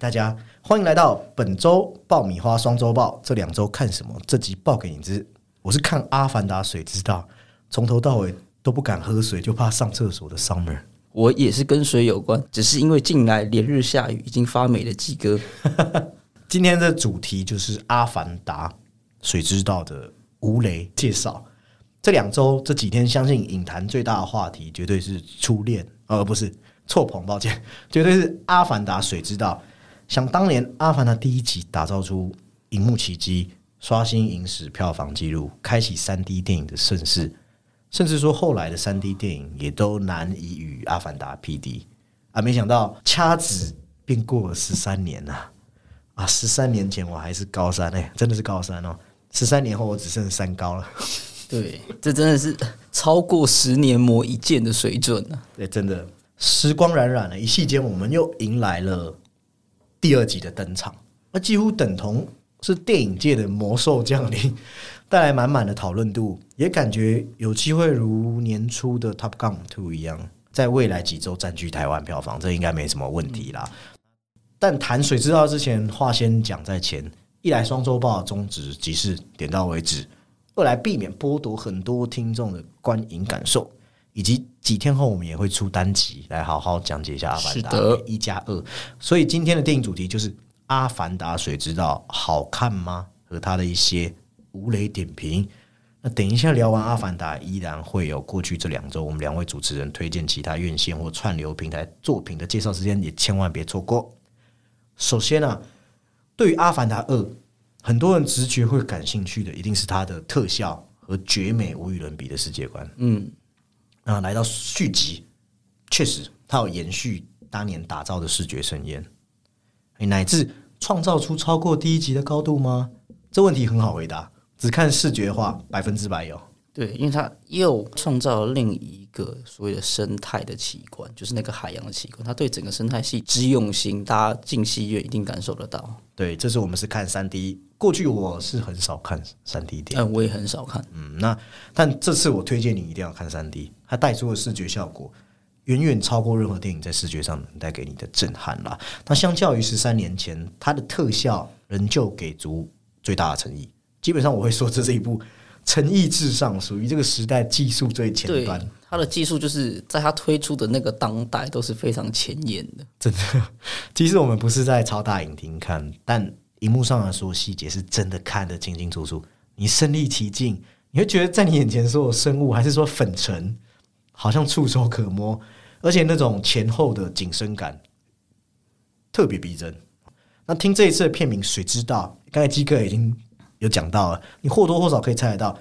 嗨，大家欢迎来到本周爆米花双周报。这两周看什么？这集报给你知。我是看《阿凡达》水知道，从头到尾都不敢喝水，就怕上厕所的 Summer。我也是跟水有关，只是因为近来连日下雨，已经发霉了鸡哥。今天的主题就是《阿凡达》水知道的吴雷介绍。这两周这几天，相信影坛最大的话题绝对是初恋，呃，不是错捧，抱歉，绝对是《阿凡达》水知道。想当年，《阿凡达》第一集打造出荧幕奇迹，刷新影史票房纪录，开启三 D 电影的盛世，甚至说后来的三 D 电影也都难以与《阿凡达》匹敌。啊，没想到掐指便过了十三年呐！啊，十三年前我还是高三哎，真的是高三哦。十三年后我只剩三高了。对，这真的是超过十年磨一剑的水准啊！对，真的时光荏苒了，一夕间我们又迎来了第二集的登场，那几乎等同是电影界的魔兽降临，带来满满的讨论度，也感觉有机会如年初的《Top Gun Two》一样，在未来几周占据台湾票房，这应该没什么问题啦。但谈水知道之前，话先讲在前，一来双周报宗旨即是点到为止。二来避免剥夺很多听众的观影感受，以及几天后我们也会出单集来好好讲解一下《阿凡达》一加二。所以今天的电影主题就是《阿凡达》，谁知道好看吗？和他的一些无雷点评。那等一下聊完《阿凡达》，依然会有过去这两周我们两位主持人推荐其他院线或串流平台作品的介绍时间，也千万别错过。首先呢，对于《阿凡达二》。很多人直觉会感兴趣的，一定是它的特效和绝美无与伦比的世界观。嗯，那来到续集，确实它有延续当年打造的视觉盛宴，乃至创造出超过第一集的高度吗？这问题很好回答，只看视觉化，百分之百有。对，因为它又创造了另一个所谓的生态的奇观，就是那个海洋的奇观。它对整个生态系之用心，大家进戏院一定感受得到。对，这是我们是看三 D。过去我是很少看三 D 电影，嗯，我也很少看。嗯，那但这次我推荐你一定要看三 D，它带出的视觉效果远远超过任何电影在视觉上能带给你的震撼啦。那相较于十三年前，它的特效仍旧给足最大的诚意。基本上我会说，这是一部诚意至上，属于这个时代技术最前端。它的技术就是在它推出的那个当代都是非常前沿的。真的，其实我们不是在超大影厅看，但。荧幕上的所有细节是真的看得清清楚楚，你身临其境，你会觉得在你眼前所有生物，还是说粉尘，好像触手可摸，而且那种前后的景深感特别逼真。那听这一次的片名，谁知道？刚才基哥已经有讲到了，你或多或少可以猜得到，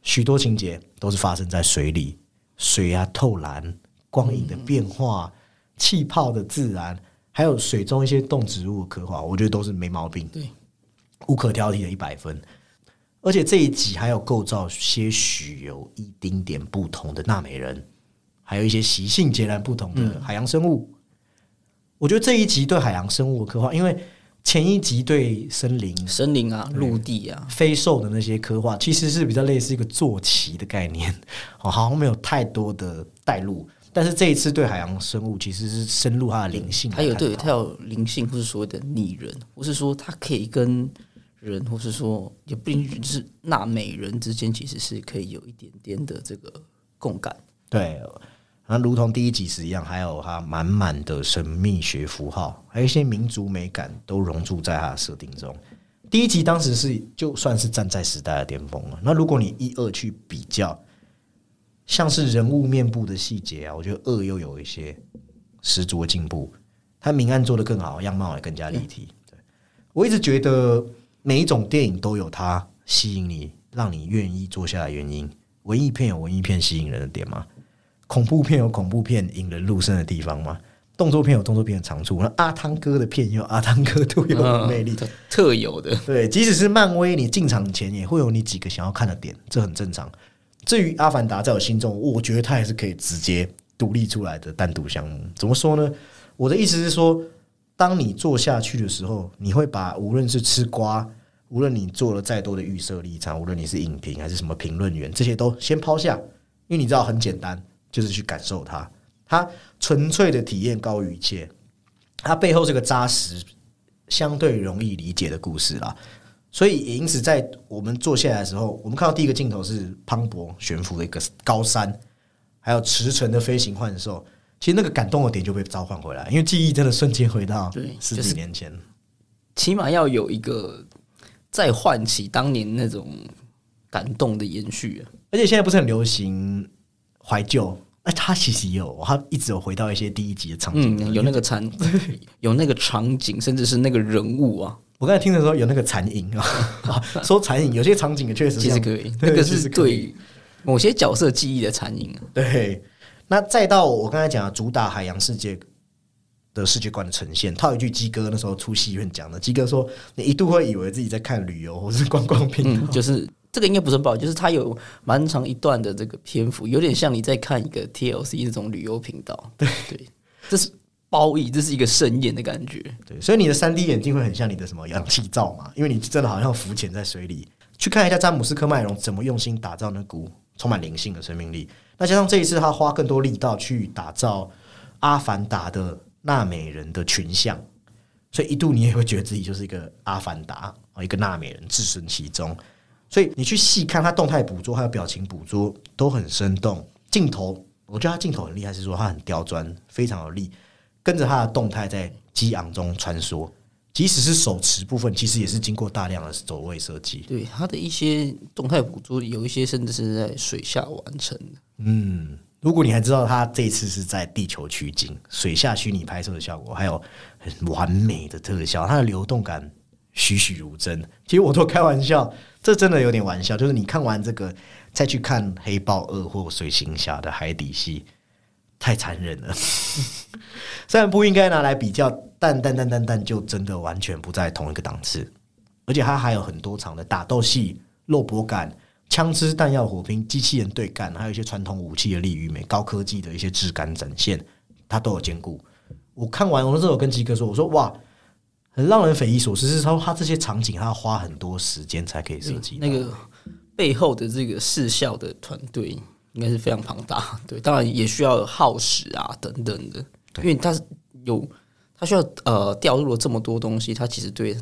许多情节都是发生在水里，水啊透蓝，光影的变化，气泡的自然。还有水中一些动植物的刻画，我觉得都是没毛病，对，无可挑剔的一百分。而且这一集还有构造些许有一丁点不同的纳美人，还有一些习性截然不同的海洋生物。我觉得这一集对海洋生物的刻画，因为前一集对森林、森林啊、陆地啊、飞兽的那些刻画，其实是比较类似一个坐骑的概念，好像没有太多的带入。但是这一次对海洋生物其实是深入它的灵性，还有对它有灵性，或是所谓的拟人，或是说它可以跟人，或是说也不一定是纳美人之间，其实是可以有一点点的这个共感。对，那如同第一集时一样，还有它满满的神秘学符号，还有一些民族美感都融入在它的设定中。第一集当时是就算是站在时代的巅峰了。那如果你一二去比较。像是人物面部的细节啊，我觉得二又有一些十足的进步。它明暗做的更好，样貌也更加立体。对我一直觉得每一种电影都有它吸引你、让你愿意坐下的原因。文艺片有文艺片吸引人的点吗？恐怖片有恐怖片引人入胜的地方吗？动作片有动作片的长处。那阿汤哥的片有阿汤哥独有的魅力，特有的。对，即使是漫威，你进场前也会有你几个想要看的点，这很正常。至于《阿凡达》在我心中，我觉得它也是可以直接独立出来的单独项目。怎么说呢？我的意思是说，当你做下去的时候，你会把无论是吃瓜，无论你做了再多的预设立场，无论你是影评还是什么评论员，这些都先抛下，因为你知道很简单，就是去感受它。它纯粹的体验高于一切。它背后是个扎实、相对容易理解的故事啦。所以也因此，在我们坐下来的时候，我们看到第一个镜头是磅礴悬浮的一个高山，还有驰骋的飞行幻兽。其实那个感动的点就被召唤回来，因为记忆真的瞬间回到十几年前。起码要有一个再唤起当年那种感动的延续啊。而且现在不是很流行怀旧，哎，他其实也有，他一直有回到一些第一集的场景。嗯，有那个场，有那个场景，甚至是那个人物啊。我刚才听的时候有那个残影啊，啊说残影，有些场景也确实其实可以，那个是对某些角色记忆的残影啊。对，那再到我刚才讲的主打海洋世界的世界观的呈现，他有一句鸡哥那时候出戏院讲的，鸡哥说你一度会以为自己在看旅游或是观光片，嗯，就是这个应该不是报，就是它有蛮长一段的这个篇幅，有点像你在看一个 TLC 这种旅游频道。对对，这是褒义，这是一个盛宴的感觉。对，所以你的三 D 眼镜会很像你的什么氧气罩嘛？因为你真的好像浮潜在水里。去看一下詹姆斯科麦隆怎么用心打造那股充满灵性的生命力。那加上这一次他花更多力道去打造阿凡达的纳美人的群像，所以一度你也会觉得自己就是一个阿凡达啊，一个纳美人置身其中。所以你去细看他动态捕捉还有表情捕捉都很生动，镜头我觉得他镜头很厉害，是说他很刁钻，非常有力，跟着他的动态在激昂中穿梭。即使是手持部分，其实也是经过大量的走位设计。对它的一些动态捕捉，有一些甚至是在水下完成的。嗯，如果你还知道他这次是在地球取景，水下虚拟拍摄的效果，还有很完美的特效，它的流动感栩栩如生。其实我都开玩笑，这真的有点玩笑。就是你看完这个，再去看《黑豹二》或《水行侠》的海底戏，太残忍了。虽然不应该拿来比较，但但但但但就真的完全不在同一个档次。而且它还有很多场的打斗戏、肉搏感、枪支弹药火拼、机器人对干，还有一些传统武器的力与美、高科技的一些质感展现，它都有兼顾。我看完，我那时候跟基哥说：“我说哇，很让人匪夷所思。是说他这些场景，他要花很多时间才可以设计。那个背后的这个视效的团队应该是非常庞大，对，当然也需要耗时啊等等的，因为他有他需要呃调入了这么多东西，他其实对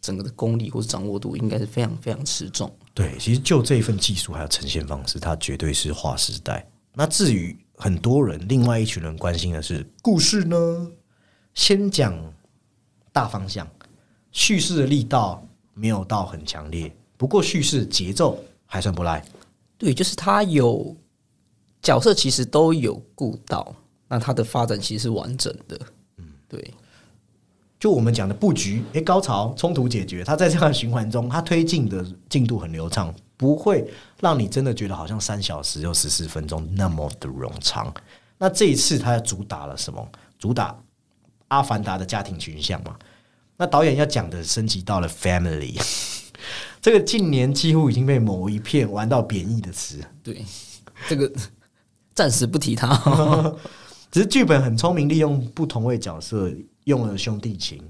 整个的功力或者掌握度应该是非常非常持重。对，其实就这一份技术还有呈现方式，它绝对是划时代。那至于很多人，另外一群人关心的是故事呢？先讲大方向，叙事的力道没有到很强烈，不过叙事节奏还算不赖。对，就是他有角色，其实都有顾到，那他的发展其实是完整的。嗯，对。就我们讲的布局，诶，高潮冲突解决，它在这样的循环中，它推进的进度很流畅，不会让你真的觉得好像三小时又十四分钟那么的冗长。那这一次它主打了什么？主打阿凡达的家庭群像嘛。那导演要讲的升级到了 family，这个近年几乎已经被某一片玩到贬义的词。对，这个 暂时不提它。只是剧本很聪明，利用不同位角色。用了兄弟情、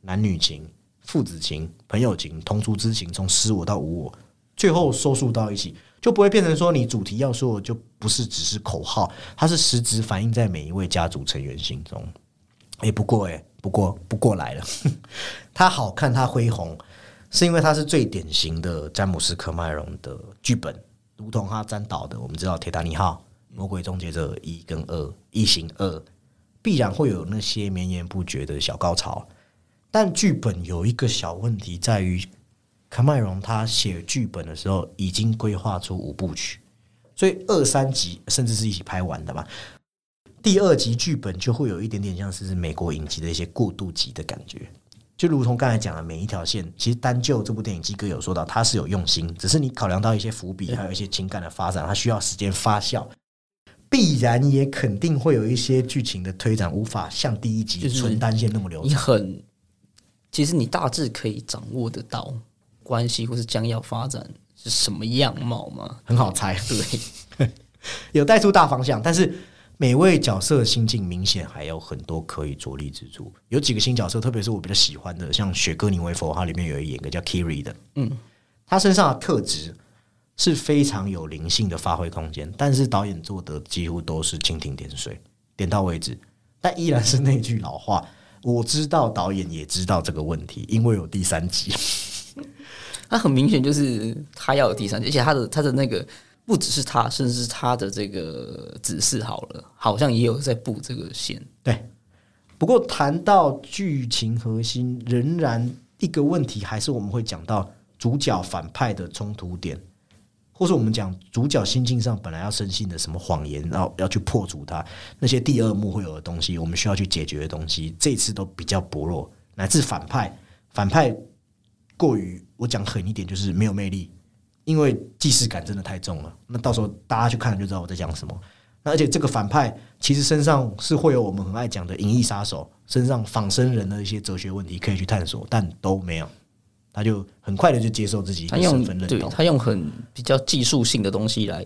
男女情、父子情、朋友情、同族之情，从失我到无我，最后收束到一起，就不会变成说你主题要说的就不是只是口号，它是实质反映在每一位家族成员心中。哎，不过哎，不过不过来了，它好看，它恢宏，是因为它是最典型的詹姆斯·科麦隆的剧本，如同他占导的，我们知道《铁达尼号》《魔鬼终结者》一跟二，《异形二》。必然会有那些绵延不绝的小高潮，但剧本有一个小问题在于，卡麦隆他写剧本的时候已经规划出五部曲，所以二三集甚至是一起拍完的嘛。第二集剧本就会有一点点像是美国影集的一些过渡集的感觉，就如同刚才讲的每一条线，其实单就这部电影，基哥有说到他是有用心，只是你考量到一些伏笔，还有一些情感的发展，它需要时间发酵。必然也肯定会有一些剧情的推展无法像第一集纯单线那么流畅。你很，其实你大致可以掌握得到关系或是将要发展是什么样貌吗？很好猜，对，有带出大方向，但是每位角色心境明显还有很多可以着力之处。有几个新角色，特别是我比较喜欢的，像雪歌尼维佛，他里面有一演个叫 Kiri 的，嗯，他身上的特质。是非常有灵性的发挥空间，但是导演做的几乎都是蜻蜓点水，点到为止。但依然是那句老话，我知道导演也知道这个问题，因为有第三集。他很明显就是他要有第三集，而且他的他的那个不只是他，甚至是他的这个指示好了，好像也有在布这个线。对，不过谈到剧情核心，仍然一个问题还是我们会讲到主角反派的冲突点，或是我们讲主角心境上本来要深信的什么谎言，然后要去破除它那些第二幕会有的东西，我们需要去解决的东西，这次都比较薄弱，乃至反派反派过于我讲狠一点，就是没有魅力，因为既视感真的太重了。那到时候大家去看就知道我在讲什么。那而且这个反派其实身上是会有我们很爱讲的隐翼杀手身上仿生人的一些哲学问题可以去探索，但都没有。他就很快的就接受自己他用身份认同。对他用很比较技术性的东西来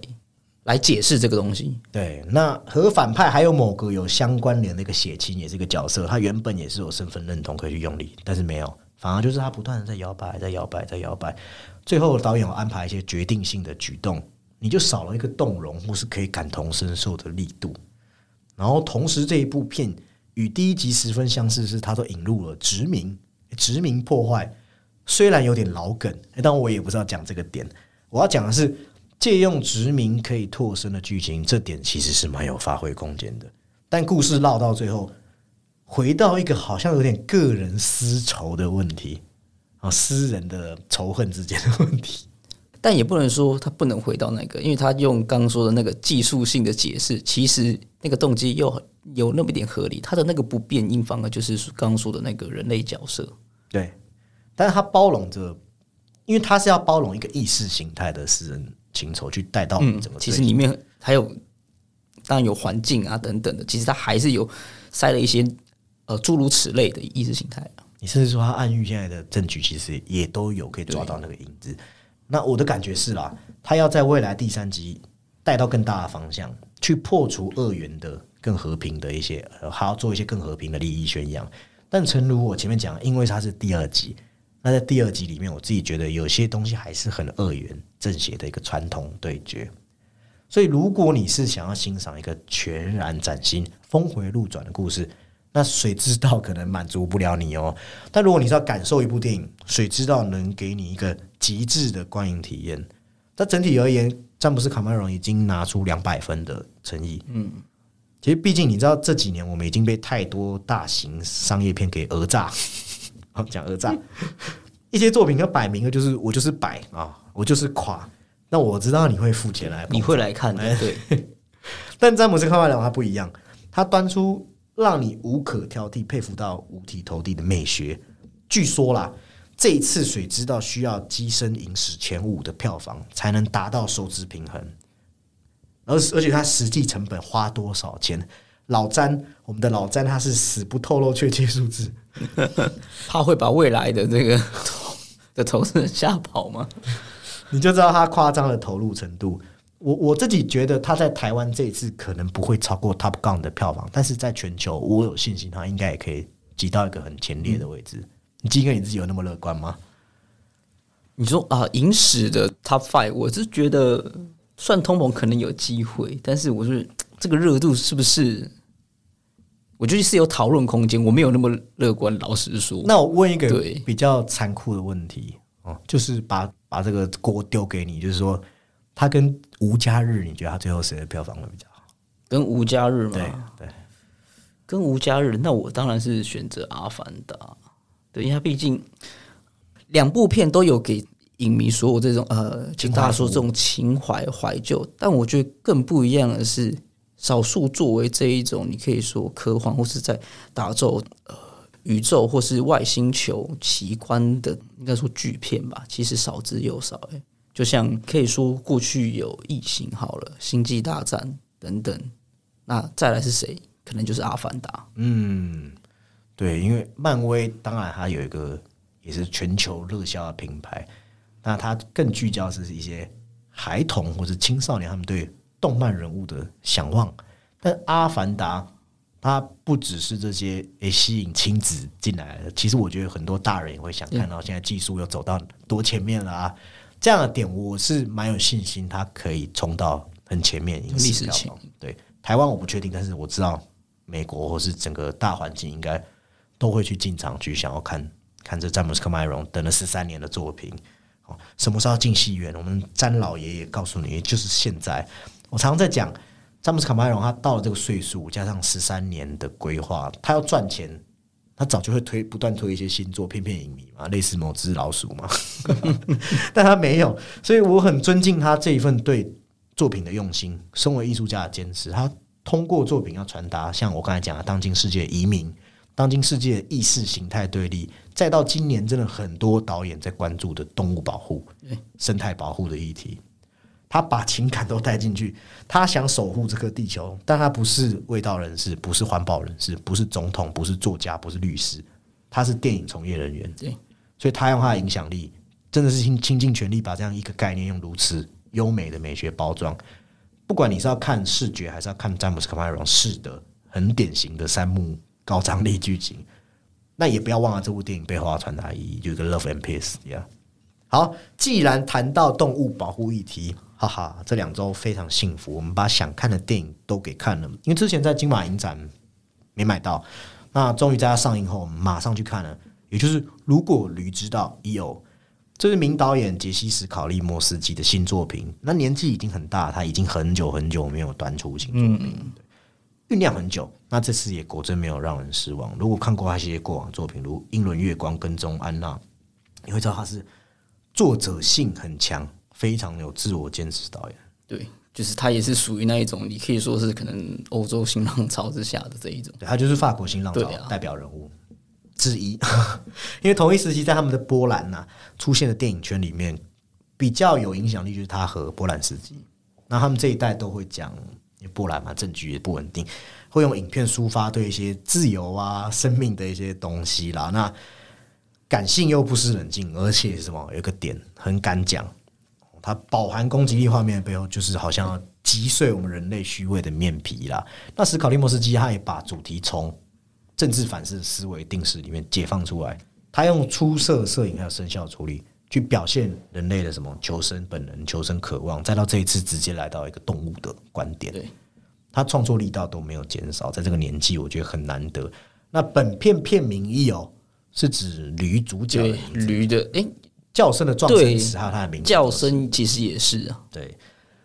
来解释这个东西。对，那和反派还有某个有相关联的一个血亲，也是一个角色，他原本也是有身份认同可以去用力，但是没有，反而就是他不断的在摇摆，在摇摆，在摇摆。最后导演有安排一些决定性的举动，你就少了一个动容或是可以感同身受的力度。然后同时这一部片与第一集十分相似，是它都引入了殖民、殖民破坏，虽然有点老梗，但我也不知道讲这个点。我要讲的是，借用殖民可以拓深的剧情，这点其实是蛮有发挥空间的。但故事绕到最后，回到一个好像有点个人私仇的问题啊，私人的仇恨之间的问题。但也不能说他不能回到那个，因为他用刚刚说的那个技术性的解释，其实那个动机又有那么一点合理。他的那个不变因反而就是刚刚说的那个人类角色。对，但是他包容着，因为他是要包容一个意识形态的私人情仇，去带到嗯整个、，其实里面还有当然有环境啊等等的，其实他还是有塞了一些呃诸如此类的意识形态啊。你甚至说他暗喻现在的证据，其实也都有可以抓到那个影子。那我的感觉是啦，他要在未来第三集带到更大的方向，去破除二元的更和平的一些，呃还要做一些更和平的利益宣扬。但诚如我前面讲，因为它是第二集，那在第二集里面，我自己觉得有些东西还是很二元正邪的一个传统对决。所以，如果你是想要欣赏一个全然崭新、峰回路转的故事，那谁知道可能满足不了你哦。但如果你是要感受一部电影，谁知道能给你一个极致的观影体验？但整体而言，詹姆斯卡梅隆已经拿出两百分的诚意。嗯，其实毕竟你知道，这几年我们已经被太多大型商业片给讹诈。好讲讹诈，一些作品它摆明了就是我就是摆啊，我就是垮。那我知道你会付钱来，你会来看的，对，但詹姆斯卡梅隆他不一样，他端出让你无可挑剔、佩服到五体投地的美学。据说啦，这一次水知道需要跻身影史前五的票房，才能达到收支平衡。而而且它实际成本花多少钱？老詹，我们的老詹他是死不透露确切数字，怕会把未来的这个投 的投资人吓跑吗？你就知道他夸张的投入程度。我我自己觉得他在台湾这一次可能不会超过 Top Gun 的票房，但是在全球我有信心他应该也可以挤到一个很前列的位置。你基哥你自己有那么乐观吗？你说啊，影史的 Top Five，我是觉得算通膨可能有机会，但是我是这个热度是不是？我觉得是有讨论空间，我没有那么乐观。老实说，那我问一个比较残酷的问题哦，就是把把这个锅丢给你，就是说他跟吴家日，你觉得他最后谁的票房会比较好？跟吴家日嘛，对对，跟吴家日，那我当然是选择《阿凡达》，对，因为它毕竟两部片都有给影迷所有这种呃，请大家说这种情怀怀旧，但我觉得更不一样的是，少数作为这一种你可以说科幻或是在打造呃宇宙或是外星球奇观的，应该说巨片吧，其实少之又少、欸。就像可以说过去有异形好了，星际大战等等，那再来是谁？可能就是阿凡达。嗯，对，因为漫威当然它有一个也是全球热销的品牌，那它更聚焦是一些孩童或者青少年他们对动漫人物的想望。但阿凡达它不只是这些诶吸引亲子进来的，其实我觉得很多大人也会想看到现在技术又走到多前面了啊，这样的点我是蛮有信心，它可以冲到很前面影历史前票房。对台湾我不确定，但是我知道美国或是整个大环境应该都会去进场去想要看看这詹姆斯·科麦隆等了十三年的作品。哦，什么时候进戏院？我们詹老爷爷告诉你，就是现在。我常常在讲，詹姆斯·卡麦隆他到了这个岁数，加上十三年的规划，他要赚钱。他早就会推不断推一些新作骗骗影迷嘛，类似某只老鼠嘛，但他没有，所以我很尊敬他这一份对作品的用心，身为艺术家的坚持。他通过作品要传达，像我刚才讲的，当今世界移民，当今世界意识形态对立，再到今年真的很多导演在关注的动物保护、生态保护的议题。他把情感都带进去，他想守护这颗地球，但他不是味道人士，不是环保人士，不是总统，不是作家，不是律师，他是电影从业人员。对，所以他用他的影响力，真的是倾倾尽全力把这样一个概念用如此优美的美学包装。不管你是要看视觉，还是要看詹姆斯·卡梅隆式的很典型的三幕高张力剧情，那也不要忘了这部电影背后要传达意义，就是 love and peace。呀，好，既然谈到动物保护议题。哈哈，这两周非常幸福，我们把想看的电影都给看了。因为之前在金马影展没买到，那终于在它上映后我们马上去看了。也就是如果驴知道有，这是名导演杰西斯考利莫斯基的新作品。那年纪已经很大，他已经很久很久没有端出新作品，酝酿很久。那这次也果真没有让人失望。如果看过他一些过往作品，如《英伦月光》跟踪安娜，你会知道他是作者性很强。非常有自我坚持导演，对，就是他也是属于那一种，你可以说是可能欧洲新浪潮之下的这一种，对他就是法国新浪潮代表人物之一。因为同一时期在他们的波兰呐出现的电影圈里面比较有影响力，就是他和波兰斯基。那他们这一代都会讲波兰嘛，政局也不稳定，会用影片抒发对一些自由啊、生命的一些东西啦。那感性又不失冷静，而且什么有个点很敢讲。它饱含攻击力画面的背后，就是好像要击碎我们人类虚伪的面皮啦。那史考利莫斯基他也把主题从政治反思思维定式里面解放出来，他用出色摄影还有声效处理去表现人类的什么求生本能、求生渴望，再到这一次直接来到一个动物的观点。对，他创作力道都没有减少，在这个年纪，我觉得很难得。那本片片名一哦，是指驴主角驴的哎。叫声的撞声词还有他的名字，叫声其实也是啊。对，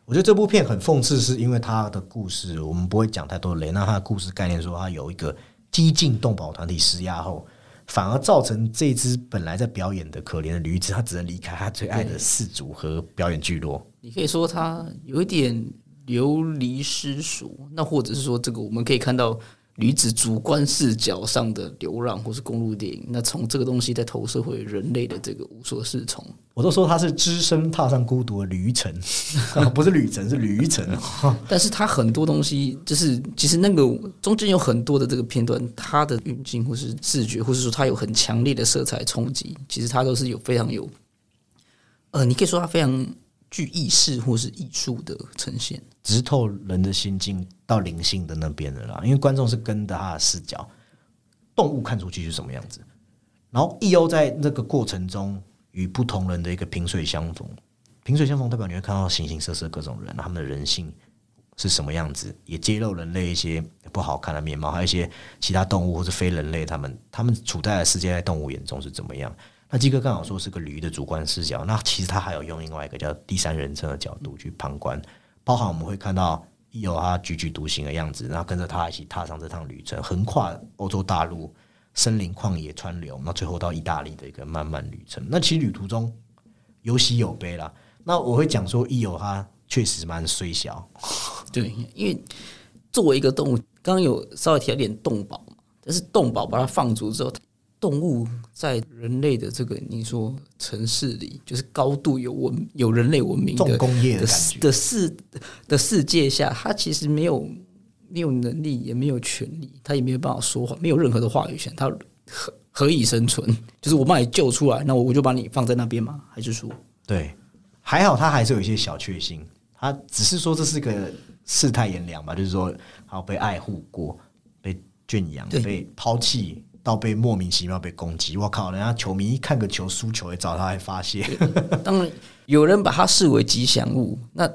我觉得这部片很讽刺，是因为他的故事，我们不会讲太多雷。那他的故事概念说，他有一个激进动保团体施压后，反而造成这只本来在表演的可怜的驴子，他只能离开他最爱的氏族和表演聚落。你可以说他有一点流离失所，那或者是说，这个我们可以看到。女子主观视角上的流浪，或是公路电影，那从这个东西在投射回人类的这个无所适从。我都说他是只身踏上孤独的旅程，不是旅程，是旅程。但是他很多东西，就是其实那个中间有很多的这个片段，它的运镜或是视觉，或是说它有很强烈的色彩冲击，其实它都是有非常有，呃，你可以说它非常。具意识或是艺术的呈现，直透人的心境到灵性的那边的啦。因为观众是跟着他的视角，动物看出去是什么样子，然后 E.O 在那个过程中与不同人的一个萍水相逢，萍水相逢代表你会看到形形色色各种人，他们的人性是什么样子，也揭露人类一些不好看的面貌，还有一些其他动物或是非人类，他们他们处在的世界在动物眼中是怎么样。那基哥刚好说是个驴的主观视角，那其实他还有用另外一个叫第三人称的角度去旁观，包含我们会看到有他踽踽独行的样子，然后跟着他一起踏上这趟旅程，横跨欧洲大陆、森林、旷野、川流，那最后到意大利的一个漫漫旅程。那其实旅途中有喜有悲啦。那我会讲说，一有他确实蛮虽小，对，因为作为一个动物，刚刚有稍微提到点动保嘛，但是动保把它放逐之后。动物在人类的这个你说城市里，就是高度有文有人类文明的工业的的世的世界下，它其实没有没有能力，也没有权利，它也没有办法说话，没有任何的话语权，它何何以生存？就是我把你救出来，那我我就把你放在那边吗？还是说，对，还好，它还是有一些小确幸，它只是说这是个世态炎凉吧，就是说，好被爱护过，被圈养，被抛弃。到被莫名其妙被攻击，我靠！人家球迷一看个球输球，也找他来发泄。当然，有人把他视为吉祥物，那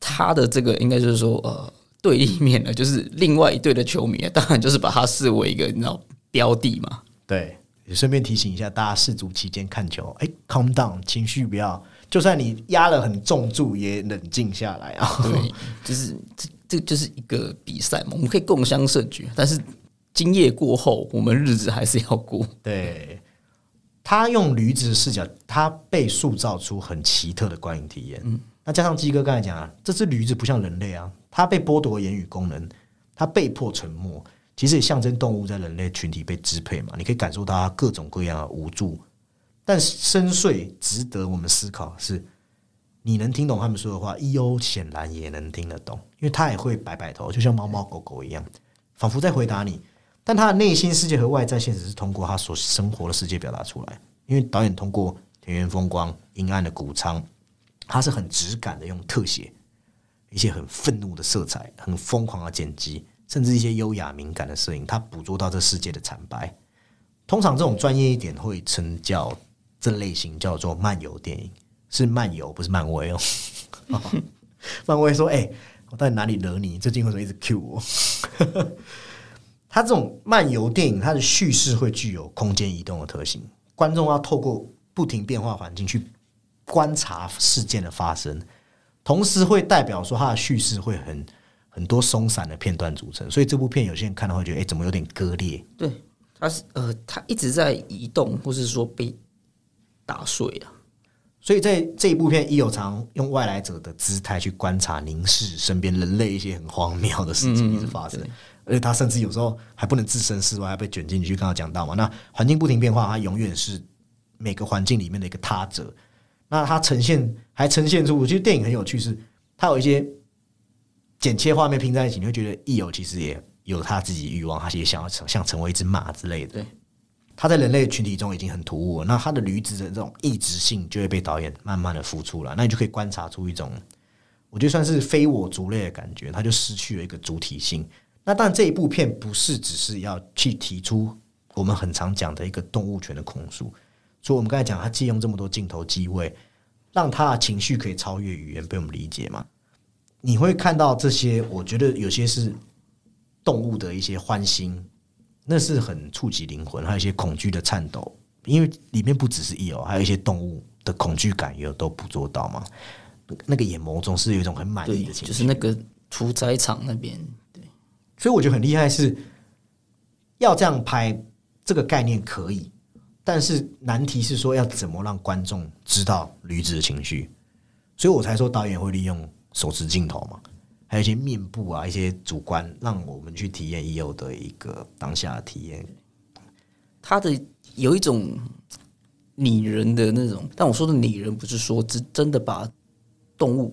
他的这个应该就是说，呃，对立面呢，就是另外一队的球迷，当然就是把他视为一个你知道标的嘛。对，也顺便提醒一下大家，世足期间看球，哎，calm down，情绪不要，就算你压了很重注，也冷静下来啊。对，就是这这就是一个比赛嘛，我们可以共襄盛举，但是今夜过后，我们日子还是要过。对，他用驴子的视角，他被塑造出很奇特的观影体验。嗯，那加上鸡哥刚才讲啊，这只驴子不像人类啊，它被剥夺言语功能，它被迫沉默，其实也象征动物在人类群体被支配嘛。你可以感受到它各种各样的无助，但深邃值得我们思考是，你能听懂他们说的话，E.O. 显然也能听得懂，因为他也会摆摆头，就像猫猫狗狗一样，仿佛在回答你。但他的内心世界和外在现实是通过他所生活的世界表达出来，因为导演通过田园风光、阴暗的谷仓，他是很直感的用特写，一些很愤怒的色彩、很疯狂的剪辑，甚至一些优雅敏感的摄影，他捕捉到这世界的惨白。通常这种专业一点会称叫这类型叫做漫游电影，是漫游不是漫威哦。漫威说：“哎，我到底哪里惹你？最近为什么一直 Q 我？”它这种漫游电影，它的叙事会具有空间移动的特性，观众要透过不停变化环境去观察事件的发生，同时会代表说它的叙事会很很多松散的片段组成，所以这部片有些人看到会觉得，哎，怎么有点割裂？对，它是呃，它一直在移动，或是说被打碎啊。所以在这一部片，伊有常用外来者的姿态去观察、凝视身边人类一些很荒谬的事情一直发生。而且他甚至有时候还不能置身事外，还被卷进去。刚刚讲到嘛，那环境不停变化，他永远是每个环境里面的一个他者。那他呈现还呈现出，我觉得电影很有趣，是它有一些剪切画面拼在一起，你会觉得易友其实也有他自己欲望，他也想要成像成为一只马之类的。对，他在人类群体中已经很突兀了。那他的驴子的这种异质性就会被导演慢慢的浮出来，那你就可以观察出一种我觉得算是非我族类的感觉，他就失去了一个主体性。那但，这一部片不是只是要去提出我们很常讲的一个动物权的控诉，所以我们刚才讲，他借用这么多镜头机位，让他的情绪可以超越语言被我们理解嘛？你会看到这些，我觉得有些是动物的一些欢欣，那是很触及灵魂；还有一些恐惧的颤抖，因为里面不只是有，还有一些动物的恐惧感也都捕捉到嘛。那个眼眸中是有一种很满意的情绪，就是那个屠宰场那边。所以我觉得很厉害，是要这样拍这个概念可以，但是难题是说要怎么让观众知道驴子的情绪，所以我才说导演会利用手持镜头嘛，还有一些面部啊一些主观，让我们去体验已有的一个当下的体验。他的有一种拟人的那种，但我说的拟人不是说真真的把动物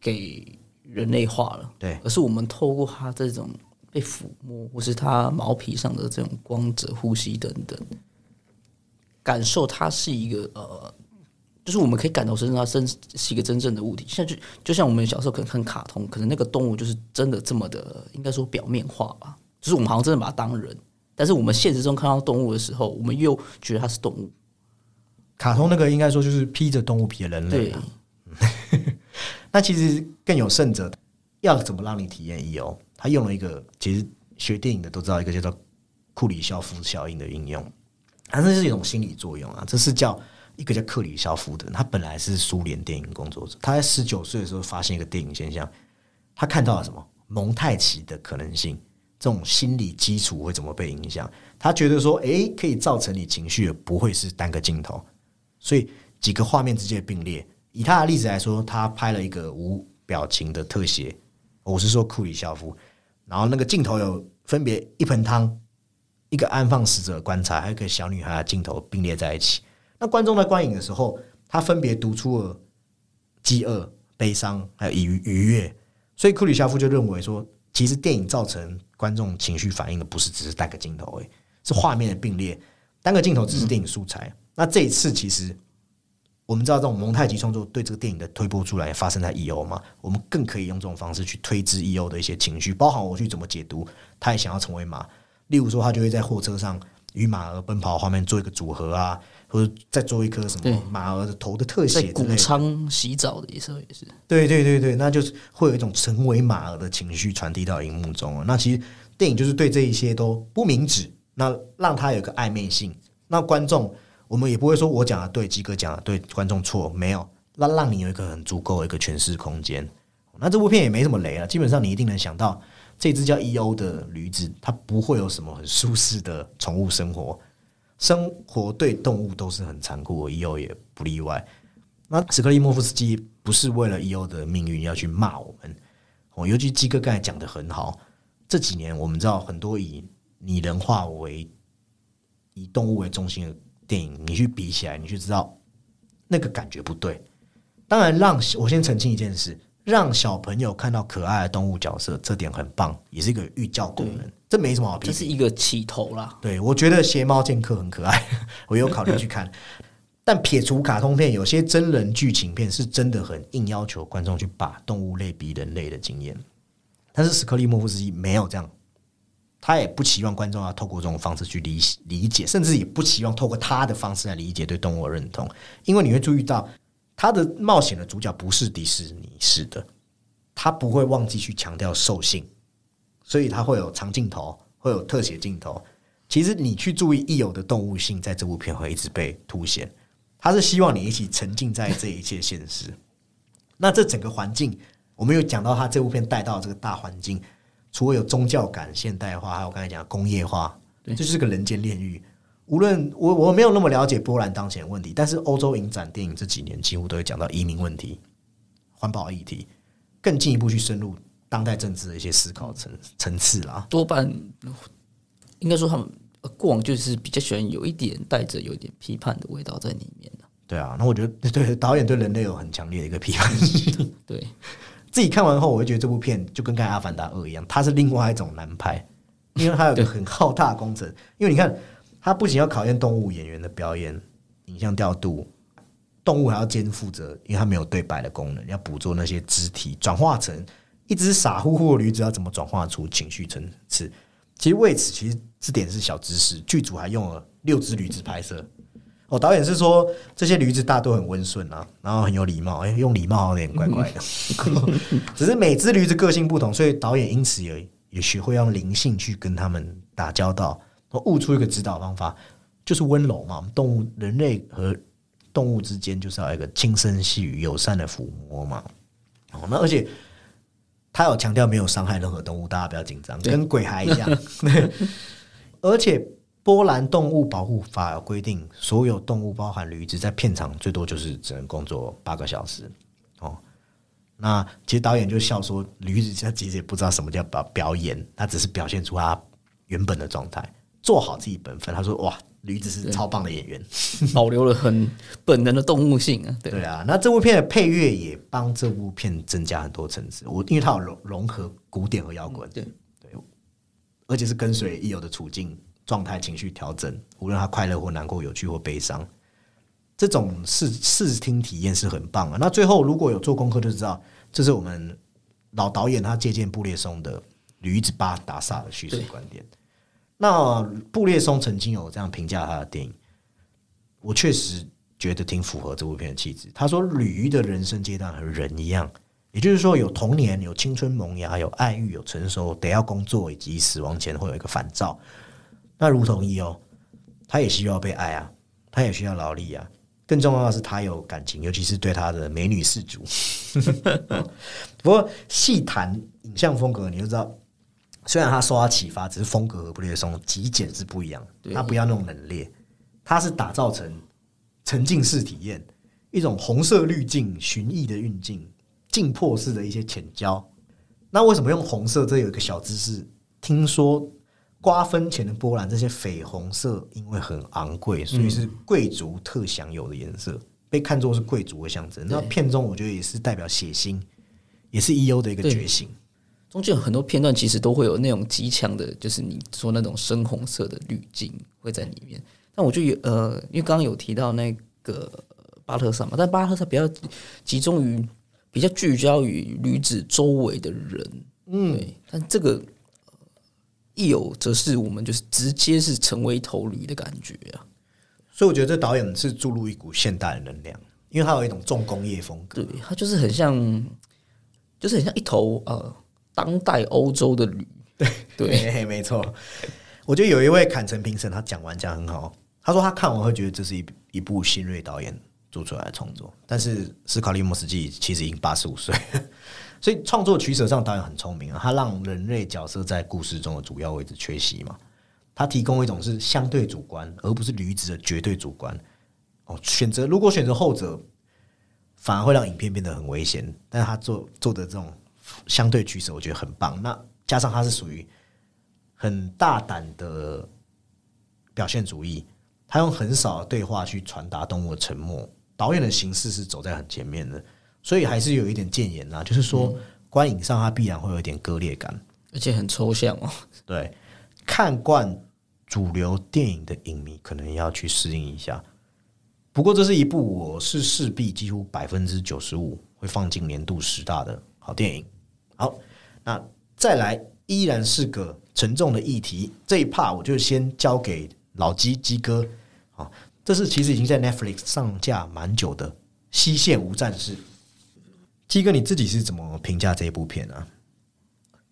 给人类化了，对，而是我们透过他这种。被抚摸，或是它毛皮上的这种光泽、呼吸等等，感受它是一个呃，就是我们可以感同身受，它真是一个真正的物体。像就就像我们小时候可能看卡通，可能那个动物就是真的这么的，应该说表面化吧。就是我们好像真的把它当人，但是我们现实中看到动物的时候，我们又觉得它是动物。卡通那个应该说就是披着动物皮的人类。那其实更有甚者，要怎么让你体验 E.O.？他用了一个，其实学电影的都知道一个叫做库里肖夫效应的应用，它这是一种心理作用啊。这是叫一个叫克里肖夫的，他本来是苏联电影工作者，他在十九岁的时候发现一个电影现象，他看到了什么蒙太奇的可能性，这种心理基础会怎么被影响？他觉得说，诶，可以造成你情绪的不会是单个镜头，所以几个画面之间的并列。以他的例子来说，他拍了一个无表情的特写，我是说库里肖夫。然后那个镜头有分别一盆汤、一个安放死者棺材，还有一个小女孩的镜头并列在一起。那观众在观影的时候，他分别读出了饥饿、悲伤，还有愉愉悦。所以库里肖夫就认为说，其实电影造成观众情绪反应的不是只是单个镜头，诶，是画面的并列。单个镜头只是电影素材。那这一次其实。我们知道这种蒙太奇创作对这个电影的推波助澜发生在 E.O. 嘛？我们更可以用这种方式去推知 E.O. 的一些情绪，包含我去怎么解读，他也想要成为马。例如说，他就会在货车上与马儿奔跑画面做一个组合啊，或者再做一颗什么马儿的头的特写。谷仓洗澡的时候也是。对对对对，那就是会有一种成为马儿的情绪传递到荧幕中啊。那其实电影就是对这一些都不明指，那让它有个暧昧性。那观众我们也不会说我讲的对，鸡哥讲的对，观众错，没有，那让你有一个很足够的一个诠释空间。那这部片也没什么雷啊，基本上你一定能想到，这只叫 E.O 的驴子，它不会有什么很舒适的宠物生活，生活对动物都是很残酷，E.O 也不例外。那史克利莫夫斯基不是为了 E.O 的命运要去骂我们，哦，尤其鸡哥刚才讲的很好，这几年我们知道很多以拟人化为以动物为中心的电影，你去比起来，你就知道那个感觉不对。当然，让我先澄清一件事。让小朋友看到可爱的动物角色，这点很棒，也是一个寓教功能，这没什么好批这是一个起头啦。对，我觉得《邪猫剑客》很可爱，我有考虑去看。但撇除卡通片，有些真人剧情片是真的很硬要求观众去把动物类比人类的经验。但是史克利莫夫斯基没有这样，他也不期望观众要透过这种方式去理理解，甚至也不期望透过他的方式来理解对动物的认同，因为你会注意到。他的冒险的主角不是迪士尼式的，他不会忘记去强调兽性，所以他会有长镜头，会有特写镜头。其实你去注意已有的动物性，在这部片会一直被凸显。他是希望你一起沉浸在这一切现实。那这整个环境，我们有讲到他这部片带到这个大环境，除了有宗教感、现代化，还有刚才讲工业化，这就是个人间炼狱。无论我我没有那么了解波兰当前问题，但是欧洲影展电影这几年几乎都会讲到移民问题、环保议题，更进一步去深入当代政治的一些思考层层次啦。多半应该说他们过往就是比较喜欢有一点带着有一点批判的味道在里面的。对啊，那我觉得对导演对人类有很强烈的一个批判性。对自己看完后，我会觉得这部片就跟《看《阿凡达二》一样，它是另外一种难拍，因为它有个很浩大的工程。因为你看。它不仅要考验动物演员的表演、影像调度，动物还要肩负着，因为它没有对白的功能，要捕捉那些肢体转化成一只傻乎乎的驴子，要怎么转化出情绪层次？其实为此，其实这点是小知识。剧组还用了六只驴子拍摄。哦，导演是说这些驴子大都很温顺啊，然后很有礼貌。哎，用礼貌有点怪怪的。只是每只驴子个性不同，所以导演因此也也学会用灵性去跟他们打交道。悟出一个指导方法，就是温柔嘛。动物、人类和动物之间就是要一个轻声细语、友善的抚摸嘛。哦，那而且他有强调没有伤害任何动物，大家不要紧张，跟鬼孩一样。而且波兰动物保护法有规定，所有动物，包含驴子，在片场最多就是只能工作八个小时。哦，那其实导演就笑说，驴子他其实也不知道什么叫表表演，他只是表现出他原本的状态。做好自己本分，他说：“哇，驴子是超棒的演员，保留了很本能的动物性啊。”对啊，那这部片的配乐也帮这部片增加很多层次。我因为它有融融合古典和摇滚，对对，而且是跟随已有的处境、状态、情绪调整，无论他快乐或难过、有趣或悲伤，这种视视听体验是很棒的。那最后如果有做功课，就知道这是我们老导演他借鉴布列松的《驴子巴达萨》的叙事观点。那布列松曾经有这样评价他的电影，我确实觉得挺符合这部片的气质。他说：“驴的人生阶段和人一样，也就是说，有童年、有青春萌芽、有爱欲、有成熟，得要工作，以及死亡前会有一个烦躁。那如同一哦，他也需要被爱啊，他也需要劳力啊。更重要的是，他有感情，尤其是对他的美女氏族。不过细谈影像风格，你就知道。”虽然他受他启发，只是风格和布列松极简是不一样。他不要那种冷冽，他是打造成沉浸式体验，一种红色滤镜、寻意的运镜、镜破式的一些浅焦。那为什么用红色？这有一个小知识，听说瓜分前的波兰这些绯红色，因为很昂贵，所以是贵族特享有的颜色，被看作是贵族的象征。那片中我觉得也是代表血腥，也是 E.U 的一个觉醒。中间有很多片段，其实都会有那种极强的，就是你说那种深红色的滤镜会在里面。但我就有呃，因为刚刚有提到那个巴特萨嘛，但巴特萨比较集中于比较聚焦于女子周围的人，嗯，但这个亦有则是我们就是直接是成为一头驴的感觉啊。所以我觉得这导演是注入一股现代的能量，因为他有一种重工业风格，对他就是很像，就是很像一头呃。当代欧洲的驴，对对，没错。我觉得有一位坎城评审，他讲完讲很好。他说他看完会觉得这是一一部新锐导演做出来的创作，但是斯卡利莫斯基其实已经八十五岁，所以创作取舍上导演很聪明啊。他让人类角色在故事中的主要位置缺席嘛，他提供一种是相对主观，而不是驴子的绝对主观。哦，选择如果选择后者，反而会让影片变得很危险。但是他做做的这种相对取舍，我觉得很棒。那加上他是属于很大胆的表现主义。他用很少的对话去传达动物的沉默，导演的形式是走在很前面的，所以还是有一点谏言啦，就是说观影上它必然会有一点割裂感，而且很抽象哦。对，看惯主流电影的影迷可能要去适应一下。不过这是一部我是势必几乎百分之九十五会放进年度十大的好电影。好，那再来依然是个沉重的议题，这一 part 我就先交给老鸡鸡哥。啊，这是其实已经在 Netflix 上架蛮久的《西线无战事》。基哥，你自己是怎么评价这一部片呢？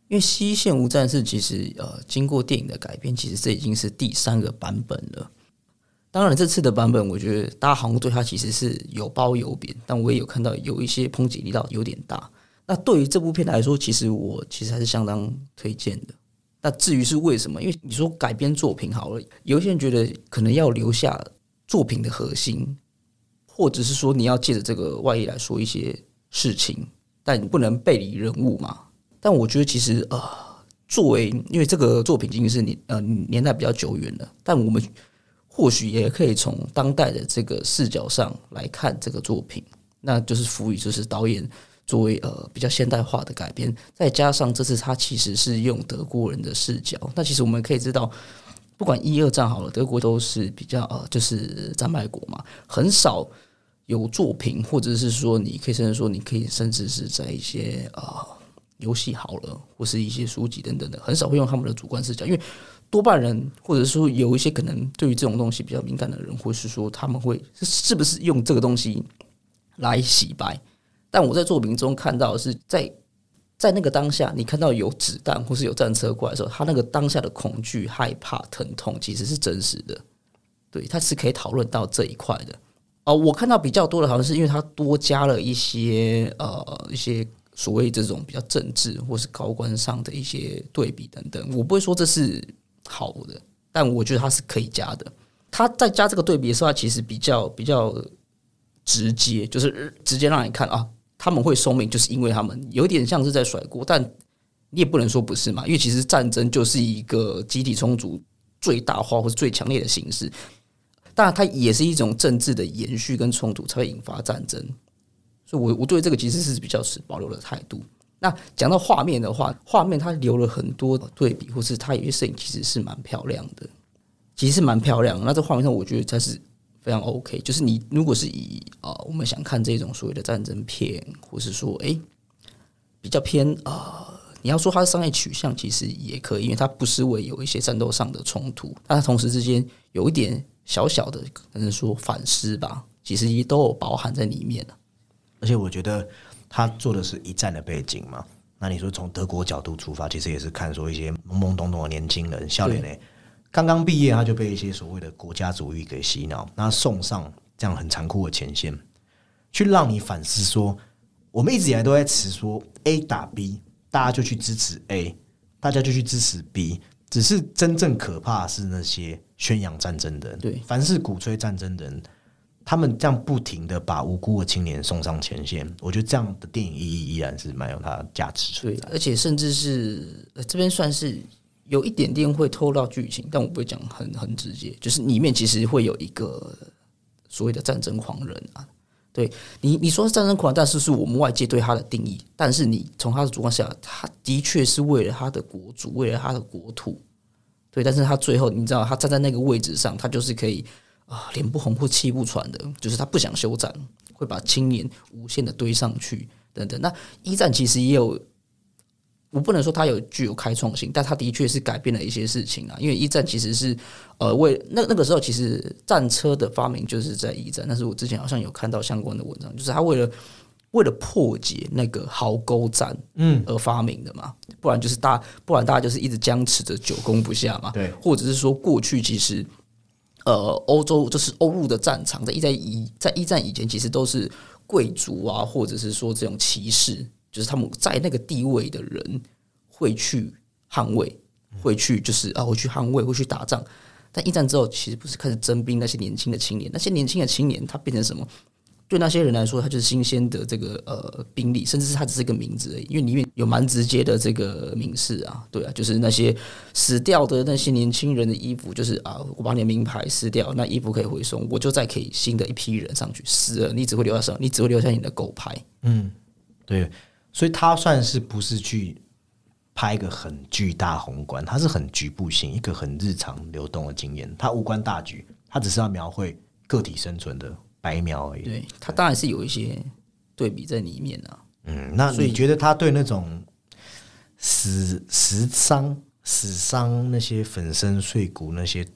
因为《西线无战事》其实呃，经过电影的改编，其实这已经是第三个版本了。当然，这次的版本我觉得大家好像对它其实是有褒有贬，但我也有看到有一些抨击力道有点大。那对于这部片来说，其实我其实还是相当推荐的。那至于是为什么？因为你说改编作品好了，有些人觉得可能要留下作品的核心，或者是说你要借着这个外衣来说一些事情，但你不能背离人物嘛。但我觉得其实呃，作为因为这个作品已经是年呃年代比较久远了，但我们或许也可以从当代的这个视角上来看这个作品，那就是赋予就是导演。作为呃比较现代化的改编，再加上这次他其实是用德国人的视角，那其实我们可以知道，不管一二战好了，德国都是比较呃就是战败国嘛，很少有作品，或者是说你可以甚至说你可以甚至是在一些啊游戏好了，或是一些书籍等等的，很少会用他们的主观视角，因为多半人或者说有一些可能对于这种东西比较敏感的人，或是说他们会是不是用这个东西来洗白。但我在作品中看到是在在那个当下，你看到有子弹或是有战车过来的时候，他那个当下的恐惧、害怕、疼痛，其实是真实的。对，他是可以讨论到这一块的。哦，我看到比较多的，好像是因为他多加了一些呃一些所谓这种比较政治或是高官上的一些对比等等。我不会说这是好的，但我觉得他是可以加的。他在加这个对比的时候，其实比较比较直接，就是直接让你看啊。他们会送命，就是因为他们有点像是在甩锅，但你也不能说不是嘛，因为其实战争就是一个集体冲突最大化或是最强烈的形式，当然它也是一种政治的延续跟冲突才会引发战争，所以，我我对这个其实是比较持保留的态度。那讲到画面的话，画面它留了很多对比，或是它有些摄影其实是蛮漂亮的，其实是蛮漂亮。那在画面上，我觉得它是。非常 OK，就是你如果是以啊，我们想看这种所谓的战争片，或是说哎比较偏啊，你要说它的商业取向，其实也可以，因为它不是为有一些战斗上的冲突，但它同时之间有一点小小的可能说反思吧，其实也都有包含在里面而且我觉得他做的是一战的背景嘛，那你说从德国角度出发，其实也是看说一些懵懵懂懂的年轻人，笑脸呢。刚刚毕业，他就被一些所谓的国家主义给洗脑，那送上这样很残酷的前线，去让你反思说，我们一直以来都在持说 A 打 B，大家就去支持 A，大家就去支持 B，只是真正可怕是那些宣扬战争的人，对，凡是鼓吹战争的人，他们这样不停的把无辜的青年送上前线，我觉得这样的电影意义依然是蛮有它的价值，对，而且甚至是这边算是。有一点点会透到剧情，但我不会讲很很直接。就是里面其实会有一个所谓的战争狂人啊，对你你说是战争狂，但是是我们外界对他的定义。但是你从他的主观下，他的确是为了他的国主，为了他的国土，对。但是他最后你知道，他站在那个位置上，他就是可以啊，脸不红或气不喘的，就是他不想休战，会把青年无限的堆上去等等。那一战其实也有。我不能说他有具有开创性，但他的确是改变了一些事情啊。因为一战其实是呃为那那个时候其实战车的发明就是在一战，但是我之前好像有看到相关的文章，就是他为了为了破解那个壕沟战，嗯，而发明的嘛，不然就是大，不然大家就是一直僵持着久攻不下嘛，对，或者是说过去其实，呃，欧洲就是欧陆的战场，在一战以在一战以前，其实都是贵族啊，或者是说这种骑士，就是他们在那个地位的人会去捍卫，会去就是啊，会去捍卫，会去打仗。但一战之后，其实不是开始征兵那些年轻的青年，那些年轻的青年他变成什么？对那些人来说，他就是新鲜的这个呃兵力，甚至是他只是一个名字而已，因为里面有蛮直接的这个名示啊，对啊，就是那些死掉的那些年轻人的衣服，就是啊，我把你的名牌撕掉，那衣服可以回收，我就再可以新的一批人上去，死了你只会留下什么？你只会留下你的狗牌。嗯，对，所以他算是不是去拍一个很巨大宏观，他是很局部性，一个很日常流动的经验，他无关大局，他只是要描绘个体生存的。白描而已。对他当然是有一些对比在里面啊。嗯，那你觉得他对那种死死伤、死伤那些粉身碎骨、那些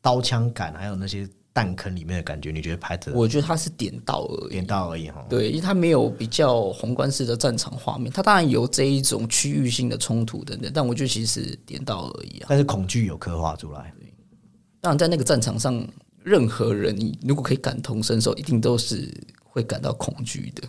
刀枪感，还有那些弹坑里面的感觉，你觉得拍的？我觉得他是点到而已，点到而已哈。对，因为他没有比较宏观式的战场画面，他当然有这一种区域性的冲突等等，但我觉得其实点到而已啊。但是恐惧有刻画出来。对，当然在那个战场上。任何人，你如果可以感同身受，一定都是会感到恐惧的。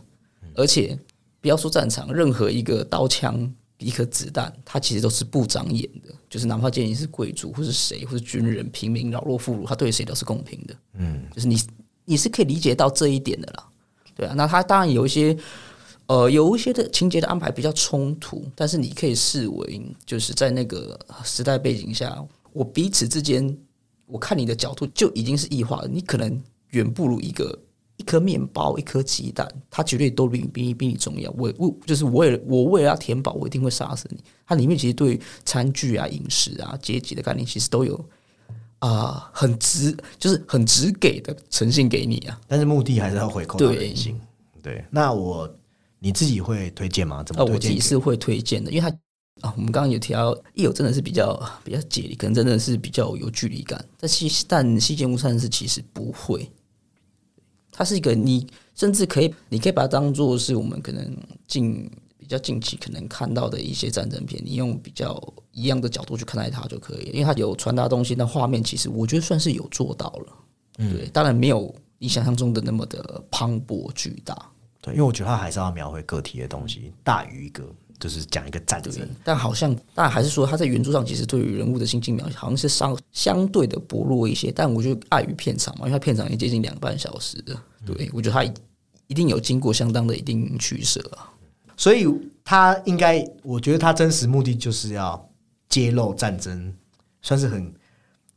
而且，不要说战场，任何一个刀枪、一颗子弹，它其实都是不长眼的。就是哪怕今天你是贵族，或是谁，或是军人、平民、老弱妇孺，他对谁都是公平的。嗯，就是你，你是可以理解到这一点的啦。对啊，那他当然有一些，呃，有一些的情节的安排比较冲突，但是你可以视为，就是在那个时代背景下，我彼此之间。我看你的角度就已经是异化了，你可能远不如一个一颗面包、一颗鸡蛋，它绝对都比比你比你重要。我我就是我为了我为了要填饱，我一定会杀死你。它里面其实对餐具啊、饮食啊、阶级的概念，其实都有啊很直，就是很直给的呈现给你啊。但是目的还是要回扣人心。对，那我你自己会推荐吗？怎么？我自己是会推荐的，因为它。啊，我们刚刚有提到，一有真的是比较比较解离，可能真的是比较有距离感。但西但西节目算是其实不会，它是一个你甚至可以，你可以把它当做是我们可能近比较近期可能看到的一些战争片，你用比较一样的角度去看待它就可以，因为它有传达东西，那画面其实我觉得算是有做到了。嗯，对，当然没有你想象中的那么的磅礴巨大。对，因为我觉得它还是要描绘个体的东西，大于一个。就是讲一个战争，但好像，但还是说他在原著上其实对于人物的心境描写好像是相相对的薄弱一些。但我觉得碍于片长嘛，因为他片长也接近两个半小时的，对我觉得他一定有经过相当的一定取舍啊。所以他应该，我觉得他真实目的就是要揭露战争，算是很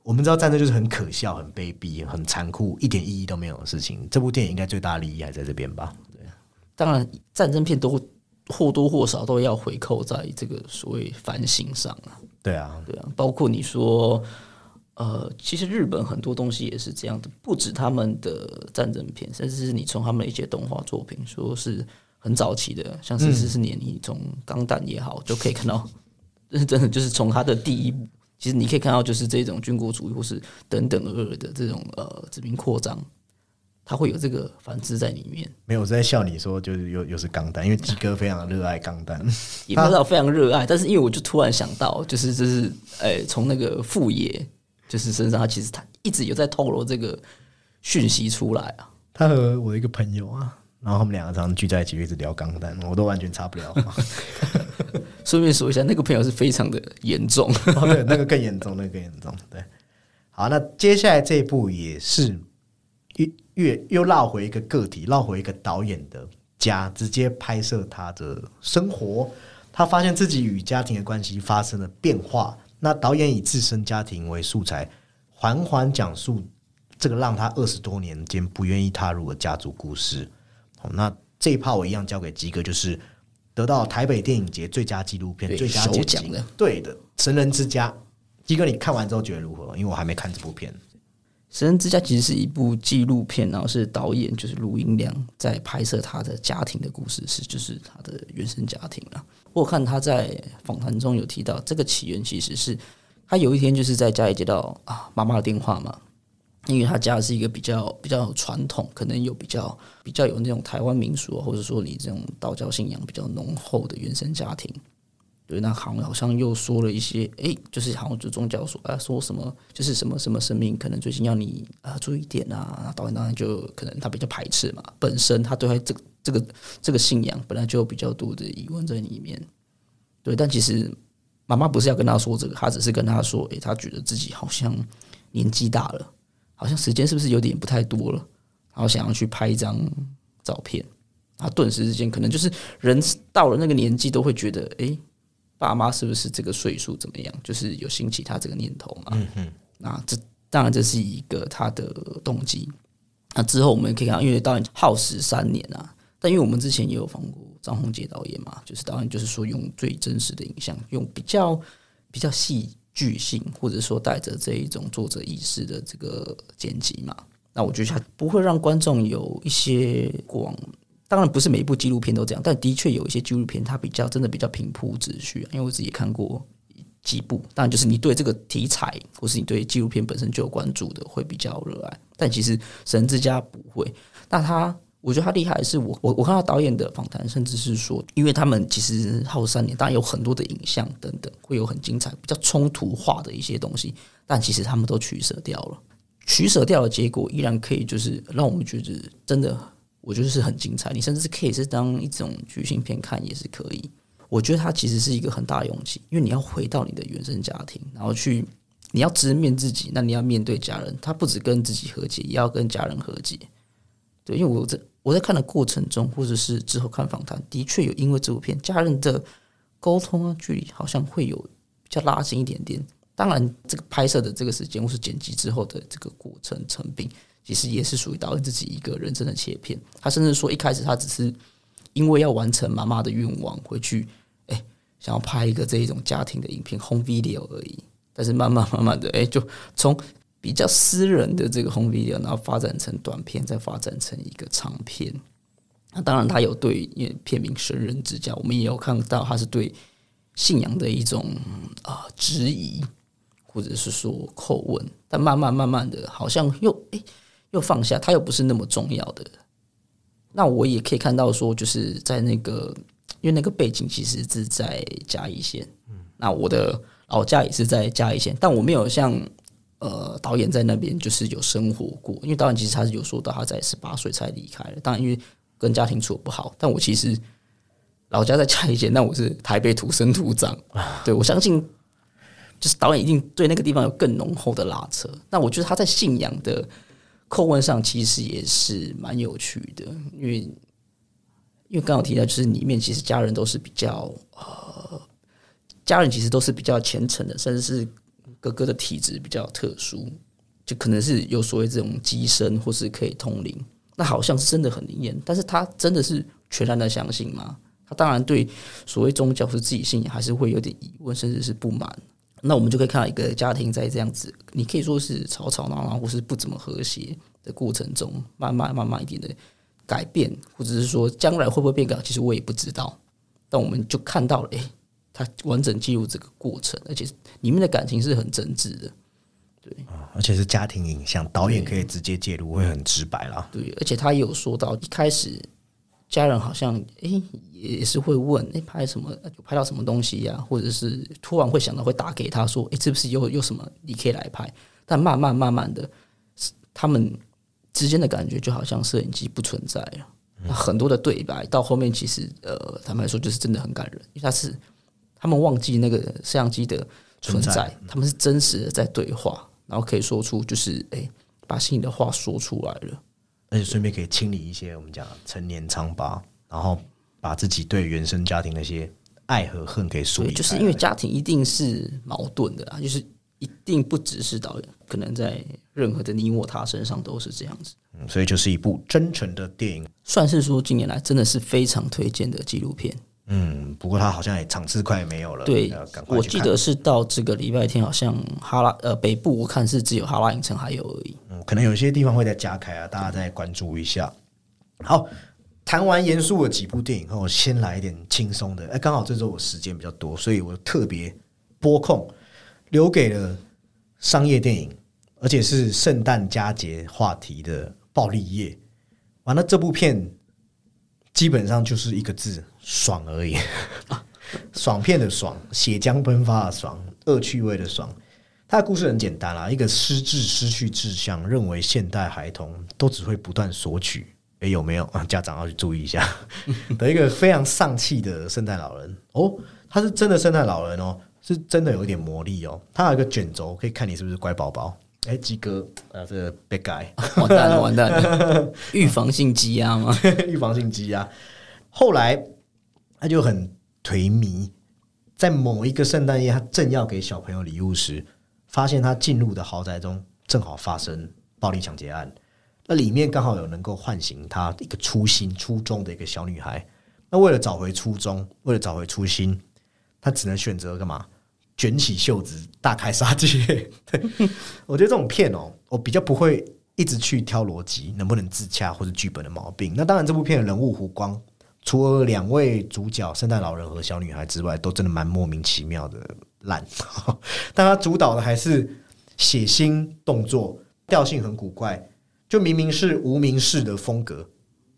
我们知道战争就是很可笑、很卑鄙、很残酷、一点意义都没有的事情。这部电影应该最大的利益还在这边吧？对，当然战争片都。或多或少都要回扣在这个所谓反省上啊。对啊，对啊，包括你说，呃，其实日本很多东西也是这样的，不止他们的战争片，甚至是你从他们的一些动画作品，说是很早期的，像是四十年，你从钢弹也好，就可以看到，真的就是从他的第一部，其实你可以看到，就是这种军国主义或是等等而的这种呃殖民扩张。他会有这个繁殖在里面。没有我在笑你说，就是又又是钢弹，因为鸡哥非常热爱钢弹，也不知道非常热爱。但是因为我就突然想到，就是就是诶，从那个副业就是身上，他其实他一直有在透露这个讯息出来啊。他和我一个朋友啊，然后他们两个常常聚在一起一直聊钢弹，我都完全插不了。顺便说一下，那个朋友是非常的严重，对，那个更严重，那个更严重。对，好，那接下来这一部也是。越又绕回一个个体，绕回一个导演的家，直接拍摄他的生活。他发现自己与家庭的关系发生了变化。那导演以自身家庭为素材，缓缓讲述这个让他二十多年间不愿意踏入的家族故事。好那这一趴我一样交给吉哥，就是得到台北电影节最佳纪录片最佳奖的，对的，《神人之家》。吉哥，你看完之后觉得如何？因为我还没看这部片。《神之家》其实是一部纪录片，然后是导演就是卢英良在拍摄他的家庭的故事，是就是他的原生家庭啊。我看他在访谈中有提到，这个起源其实是他有一天就是在家里接到啊妈妈的电话嘛，因为他家是一个比较比较传统，可能有比较比较有那种台湾民俗，或者说你这种道教信仰比较浓厚的原生家庭。对，那好像好像又说了一些，诶，就是好像就宗教说啊，说什么就是什么什么生命可能最近要你啊注意点啊，导演当然就可能他比较排斥嘛，本身他对他这个这个这个信仰本来就有比较多的疑问在里面。对，但其实妈妈不是要跟他说这个，他只是跟他说，诶，他觉得自己好像年纪大了，好像时间是不是有点不太多了，然后想要去拍一张照片，他顿时之间可能就是人到了那个年纪都会觉得，诶。爸妈是不是这个岁数怎么样？就是有兴起他这个念头嘛？嗯嗯。那这当然这是一个他的动机。那之后我们可以看，因为导演耗时三年啊，但因为我们之前也有访过张宏杰导演嘛，就是导演就是说用最真实的影像，用比较比较戏剧性，或者说带着这一种作者意识的这个剪辑嘛。那我觉得他不会让观众有一些过往。当然不是每一部纪录片都这样，但的确有一些纪录片它比较真的比较平铺直叙。因为我自己看过几部，当然就是你对这个题材或是你对纪录片本身就有关注的会比较热爱。但其实《神之家》不会。那他，我觉得他厉害的是我我我看到导演的访谈，甚至是说，因为他们其实耗三年，当然有很多的影像等等，会有很精彩、比较冲突化的一些东西，但其实他们都取舍掉了。取舍掉的结果依然可以，就是让我们觉得真的。我觉得是很精彩，你甚至是可以是当一种剧情片看也是可以。我觉得它其实是一个很大的勇气，因为你要回到你的原生家庭，然后去你要直面自己，那你要面对家人，他不止跟自己和解，也要跟家人和解。对，因为我在我在看的过程中，或者是之后看访谈，的确有因为这部片家人的沟通啊距离好像会有比较拉近一点点。当然，这个拍摄的这个时间或是剪辑之后的这个过程成品。其实也是属于导演自己一个人生的切片。他甚至说，一开始他只是因为要完成妈妈的愿望，回去哎想要拍一个这一种家庭的影片 home video 而已。但是慢慢慢慢的，哎，就从比较私人的这个 home video，然后发展成短片，再发展成一个长片。那当然，他有对片名神人之家，我们也有看到他是对信仰的一种啊质疑，或者是说叩问。但慢慢慢慢的，好像又哎。又放下，他又不是那么重要的。那我也可以看到说，就是在那个，因为那个背景其实是在嘉义县，嗯，那我的老家也是在嘉义县，但我没有像呃导演在那边就是有生活过，因为导演其实他是有说到他在十八岁才离开了，当然因为跟家庭处不好，但我其实老家在嘉义县，但我是台北土生土长，对我相信就是导演一定对那个地方有更浓厚的拉扯。那我觉得他在信仰的。叩问上其实也是蛮有趣的，因为因为刚好提到，就是里面其实家人都是比较呃，家人其实都是比较虔诚的，甚至是哥哥的体质比较特殊，就可能是有所谓这种机身或是可以通灵，那好像是真的很灵验，但是他真的是全然的相信吗？他当然对所谓宗教是自己信仰，还是会有点疑问，甚至是不满。那我们就可以看到一个家庭在这样子，你可以说是吵吵闹闹，或是不怎么和谐的过程中，慢慢慢慢一点的改变，或者是说将来会不会变改，其实我也不知道。但我们就看到了，哎，他完整记录这个过程，而且里面的感情是很真挚的，对，而且是家庭影像，导演可以直接介入，会很直白啦。对，而且他有说到一开始。家人好像诶也是会问诶拍什么有拍到什么东西呀，或者是突然会想到会打给他说诶是不是有有什么你可以来拍？但慢慢慢慢的，他们之间的感觉就好像摄影机不存在了。那很多的对白到后面其实呃坦白说就是真的很感人，因为他是他们忘记那个摄像机的存在，他们是真实的在对话，然后可以说出就是诶把心里的话说出来了。而且顺便可以清理一些我们讲陈年疮疤，然后把自己对原生家庭那些爱和恨给梳理。就是因为家庭一定是矛盾的啊，就是一定不只是导演，可能在任何的你我他身上都是这样子。嗯，所以就是一部真诚的电影，算是说近年来真的是非常推荐的纪录片。嗯，不过他好像也场次快没有了。对，我记得是到这个礼拜天，好像哈拉呃北部我看是只有哈拉影城还有而已。嗯，可能有些地方会再加开啊，大家再关注一下。好，谈完严肃的几部电影后，先来一点轻松的。哎，刚好这周我时间比较多，所以我特别拨空留给了商业电影，而且是圣诞佳节话题的暴力夜。完了，这部片基本上就是一个字：爽而已。爽片的爽，血浆喷发的爽，恶趣味的爽。他的故事很简单啦，一个失智、失去志向，认为现代孩童都只会不断索取，诶，有没有啊？家长要去注意一下 的一个非常丧气的圣诞老人哦，他是真的圣诞老人哦，是真的有一点魔力哦。他有一个卷轴，可以看你是不是乖宝宝。哎，鸡哥啊，这个被改，完蛋了，完蛋了，预防性积压吗？预防性积压。后来他就很颓靡，在某一个圣诞夜，他正要给小朋友礼物时。发现他进入的豪宅中正好发生暴力抢劫案，那里面刚好有能够唤醒她一个初心、初衷的一个小女孩。那为了找回初衷，为了找回初心，她只能选择干嘛？卷起袖子，大开杀戒。对 我觉得这种片哦，我比较不会一直去挑逻辑能不能自洽或者剧本的毛病。那当然，这部片的人物弧光，除了两位主角圣诞老人和小女孩之外，都真的蛮莫名其妙的。烂，但他主导的还是血腥动作，调性很古怪，就明明是无名氏的风格，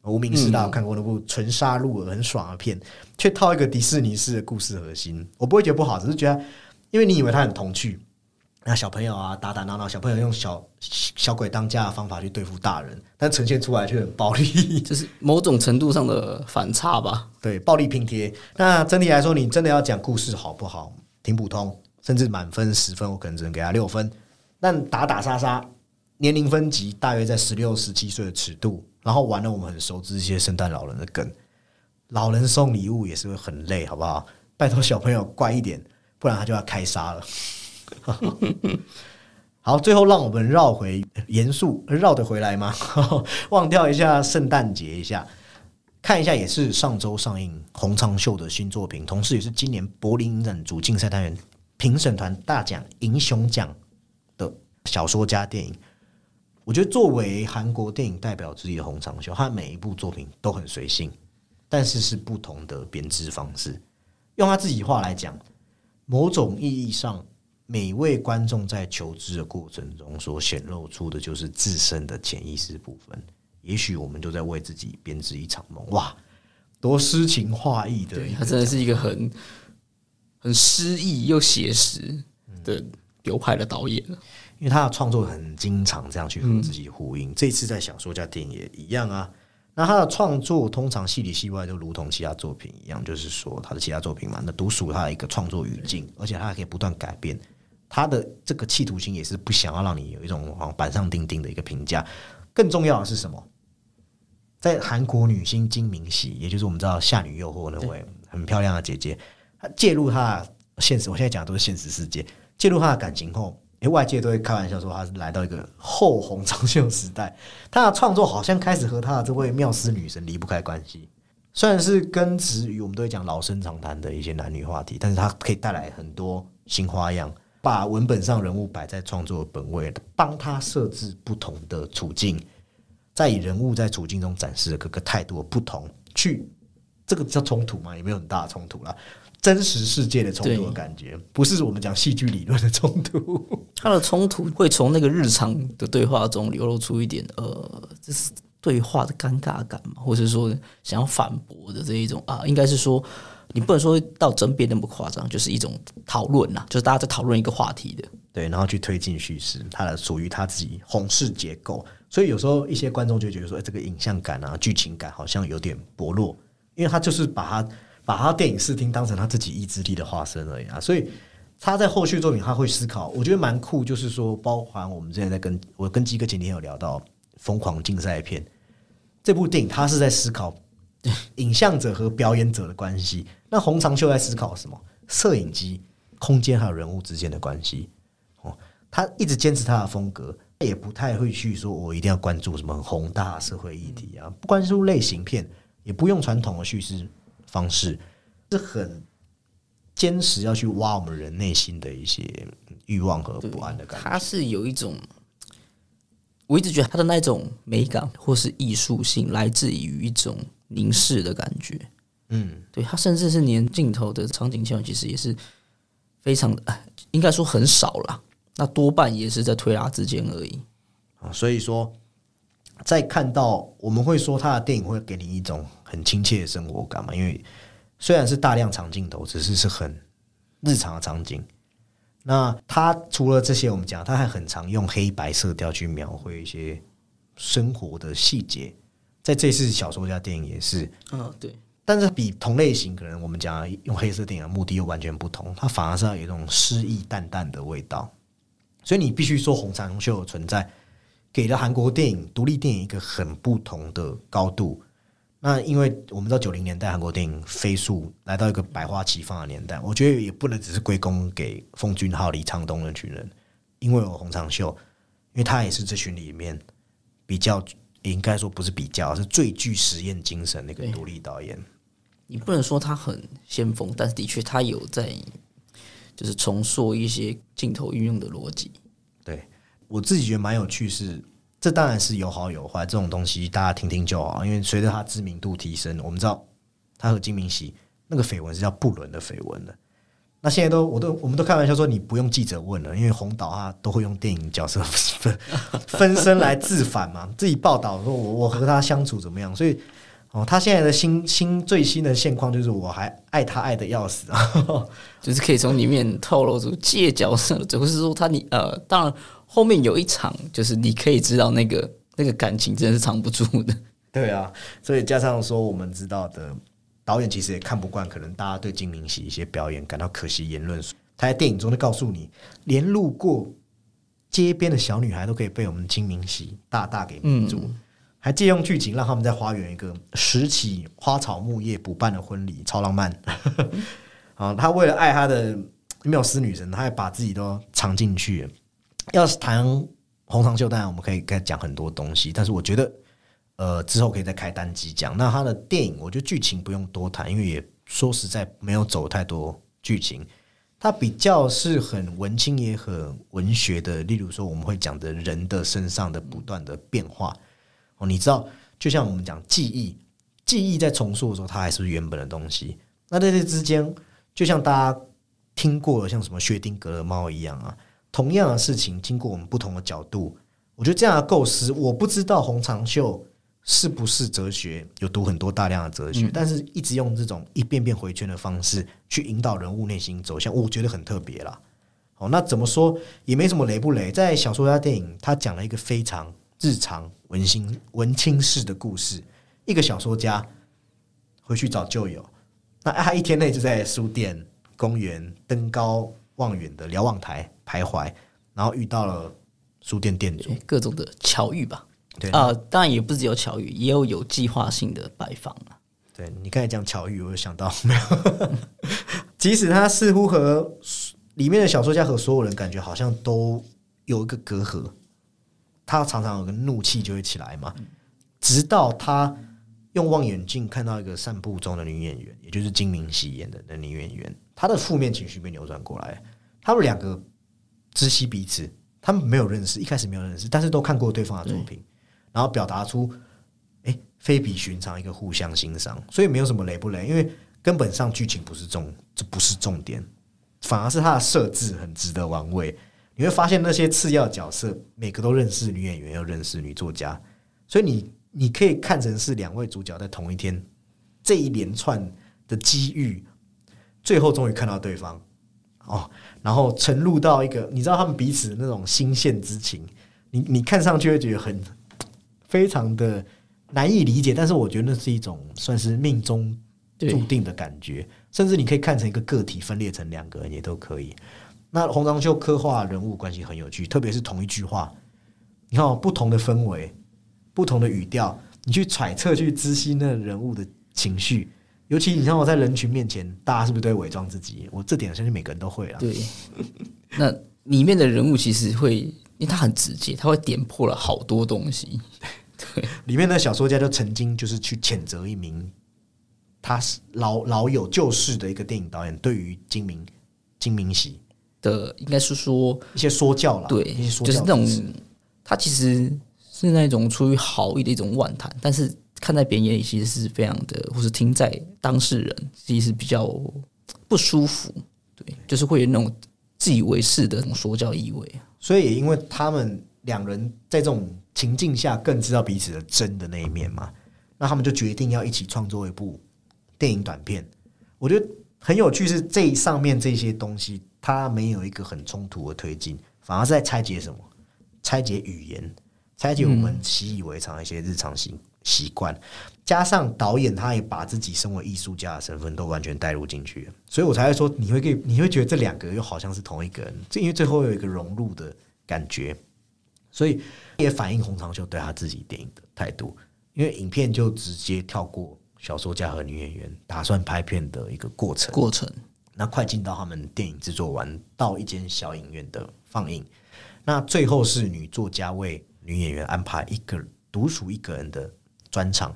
无名氏大家看过那部纯杀戮很爽的片，却套一个迪士尼式的故事核心，我不会觉得不好，只是觉得，因为你以为他很童趣，那小朋友啊打打闹闹，小朋友用小小鬼当家的方法去对付大人，但呈现出来却很暴力，就是某种程度上的反差吧？对，暴力拼贴。那整体来说，你真的要讲故事好不好？挺普通，甚至满分十分，我可能只能给他六分。但打打杀杀，年龄分级大约在十六、十七岁的尺度，然后玩了我们很熟知一些圣诞老人的梗，老人送礼物也是会很累，好不好？拜托小朋友乖一点，不然他就要开杀了。好，最后让我们绕回严肃，绕得回来吗？忘掉一下圣诞节一下。看一下，也是上周上映洪昌秀的新作品，同时也是今年柏林影展主竞赛单元评审团大奖银熊奖的小说家电影。我觉得作为韩国电影代表之一的洪长秀，他每一部作品都很随性，但是是不同的编织方式。用他自己话来讲，某种意义上，每位观众在求知的过程中所显露出的，就是自身的潜意识部分。也许我们都在为自己编织一场梦，哇，多诗情画意的！他真的是一个很很诗意又写实的流派的导演因为他的创作很经常这样去和自己呼应。这次在小说家电影也一样啊。那他的创作通常戏里戏外就如同其他作品一样，就是说他的其他作品嘛，那独属他的一个创作语境，而且他还可以不断改变他的这个企图心，也是不想要让你有一种板上钉钉的一个评价。更重要的是什么？在韩国女星金明喜，也就是我们知道《夏女诱惑》那位很漂亮的姐姐，她介入她现实，我现在讲的都是现实世界。介入她的感情后，外界都会开玩笑说他是来到一个后红长袖时代。他的创作好像开始和他的这位妙思女神离不开关系。虽然是根植于我们都会讲老生常谈的一些男女话题，但是它可以带来很多新花样，把文本上人物摆在创作本位，帮他设置不同的处境。在以人物在处境中展示的各个态度的不同，去这个叫冲突吗？也没有很大的冲突啦，真实世界的冲突的感觉，不是我们讲戏剧理论的冲突。他的冲突会从那个日常的对话中流露出一点，呃，这是对话的尴尬感嘛，或者说想要反驳的这一种啊，应该是说你不能说到争辩那么夸张，就是一种讨论呐，就是大家在讨论一个话题的，对，然后去推进叙事，它的属于他自己红式结构。所以有时候一些观众就觉得说，这个影像感啊、剧情感好像有点薄弱，因为他就是把他把他电影视听当成他自己意志力的化身而已啊。所以他在后续作品他会思考，我觉得蛮酷，就是说，包含我们之前在跟我跟基哥前天有聊到《疯狂竞赛片》这部电影，他是在思考 影像者和表演者的关系。那洪长秀在思考什么？摄影机、空间还有人物之间的关系。哦，他一直坚持他的风格。也不太会去说，我一定要关注什么宏大社会议题啊，不关注类型片，也不用传统的叙事方式，是很坚持要去挖我们人内心的一些欲望和不安的感觉。他是有一种，我一直觉得他的那种美感或是艺术性，来自于一种凝视的感觉。嗯，对他甚至是连镜头的场景效，其实也是非常的，应该说很少了。那多半也是在推拉之间而已。啊，所以说，在看到我们会说他的电影会给你一种很亲切的生活感嘛，因为虽然是大量长镜头，只是是很日常的场景。那他除了这些，我们讲他还很常用黑白色调去描绘一些生活的细节，在这次小说家电影也是，嗯，对。但是比同类型可能我们讲用黑色电影的目的又完全不同，它反而是要有一种诗意淡淡的味道。所以你必须说红长袖的存在，给了韩国电影独立电影一个很不同的高度。那因为我们知道九零年代韩国电影飞速来到一个百花齐放的年代，我觉得也不能只是归功给奉俊昊、李沧东那群人，因为有洪长秀，因为他也是这群里面比较应该说不是比较，是最具实验精神的一个独立导演。你不能说他很先锋，但是的确他有在就是重塑一些镜头运用的逻辑。对我自己觉得蛮有趣是。这当然是有好有坏，这种东西大家听听就好。因为随着他知名度提升，我们知道他和金明熙那个绯闻是叫不伦的绯闻的。那现在都我都我们都开玩笑说，你不用记者问了，因为洪导他都会用电影角色分分身来自反嘛，自己报道说我我和他相处怎么样。所以哦，他现在的新新最新的现况就是我还爱他爱的要死，就是可以从里面透露出借角色，只会是说他你呃，当然。后面有一场，就是你可以知道那个那个感情真的是藏不住的。对啊，所以加上说我们知道的导演其实也看不惯，可能大家对金明喜一些表演感到可惜言论。他在电影中就告诉你，连路过街边的小女孩都可以被我们金明喜大大给迷住，还借用剧情让他们在花园一个拾起花草木叶补办的婚礼，超浪漫。啊，他为了爱他的缪斯女神，他还把自己都藏进去。要是谈红长袖，当然我们可以跟讲很多东西，但是我觉得，呃，之后可以再开单机讲。那他的电影，我觉得剧情不用多谈，因为也说实在没有走太多剧情，它比较是很文青也很文学的。例如说，我们会讲的人的身上的不断的变化哦，你知道，就像我们讲记忆，记忆在重塑的时候，它还是原本的东西。那在这之间，就像大家听过，像什么薛定谔的猫一样啊。同样的事情，经过我们不同的角度，我觉得这样的构思，我不知道洪长秀是不是哲学，有读很多大量的哲学，但是一直用这种一遍遍回圈的方式去引导人物内心走向，我觉得很特别啦。哦，那怎么说也没什么雷不雷，在小说家电影，他讲了一个非常日常文馨文青式的故事，一个小说家回去找旧友，那他一天内就在书店、公园登高。望远的瞭望台徘徊，然后遇到了书店店主，各种的巧遇吧。对啊，当然也不只有巧遇，也有有计划性的拜访啊。对你刚才讲巧遇，我就想到没有？即使他似乎和里面的小说家和所有人感觉好像都有一个隔阂，他常常有个怒气就会起来嘛。直到他用望远镜看到一个散步中的女演员，也就是金明熙演的那女演员。她的负面情绪被扭转过来，他们两个知悉彼此，他们没有认识，一开始没有认识，但是都看过对方的作品，然后表达出哎非比寻常一个互相欣赏，所以没有什么雷不雷，因为根本上剧情不是重，这不是重点，反而是它的设置很值得玩味。你会发现那些次要角色每个都认识女演员，又认识女作家，所以你你可以看成是两位主角在同一天这一连串的机遇。最后终于看到对方哦，然后沉入到一个你知道他们彼此那种心线之情，你你看上去会觉得很非常的难以理解，但是我觉得那是一种算是命中注定的感觉，甚至你可以看成一个个体分裂成两个人也都可以。那洪章秀刻画人物关系很有趣，特别是同一句话，你看不同的氛围、不同的语调，你去揣测、去知悉那人物的情绪。尤其你像我在人群面前，大家是不是都会伪装自己？我这点相信每个人都会啊。对，那里面的人物其实会，因为他很直接，他会点破了好多东西。对，里面的小说家就曾经就是去谴责一名他是老老有旧事的一个电影导演，对于金明金明喜的，应该是说一些说教了。对，一些说教就是那种他其实是那种出于好意的一种妄谈，但是。看在别人眼里，其实是非常的，或是听在当事人，其实比较不舒服。对，就是会有那种自以为是的那种说教意味。所以也因为他们两人在这种情境下更知道彼此的真的那一面嘛，那他们就决定要一起创作一部电影短片。我觉得很有趣，是这上面这些东西，它没有一个很冲突的推进，反而是在拆解什么？拆解语言，拆解我们习以为常的一些日常习习惯。加上导演他也把自己身为艺术家的身份都完全带入进去，所以我才会说你会给你会觉得这两个又好像是同一个人，这因为最后有一个融入的感觉，所以也反映洪长秀对他自己电影的态度。因为影片就直接跳过小说家和女演员打算拍片的一个过程，过程那快进到他们电影制作完到一间小影院的放映，那最后是女作家为女演员安排一个独属一个人的专场。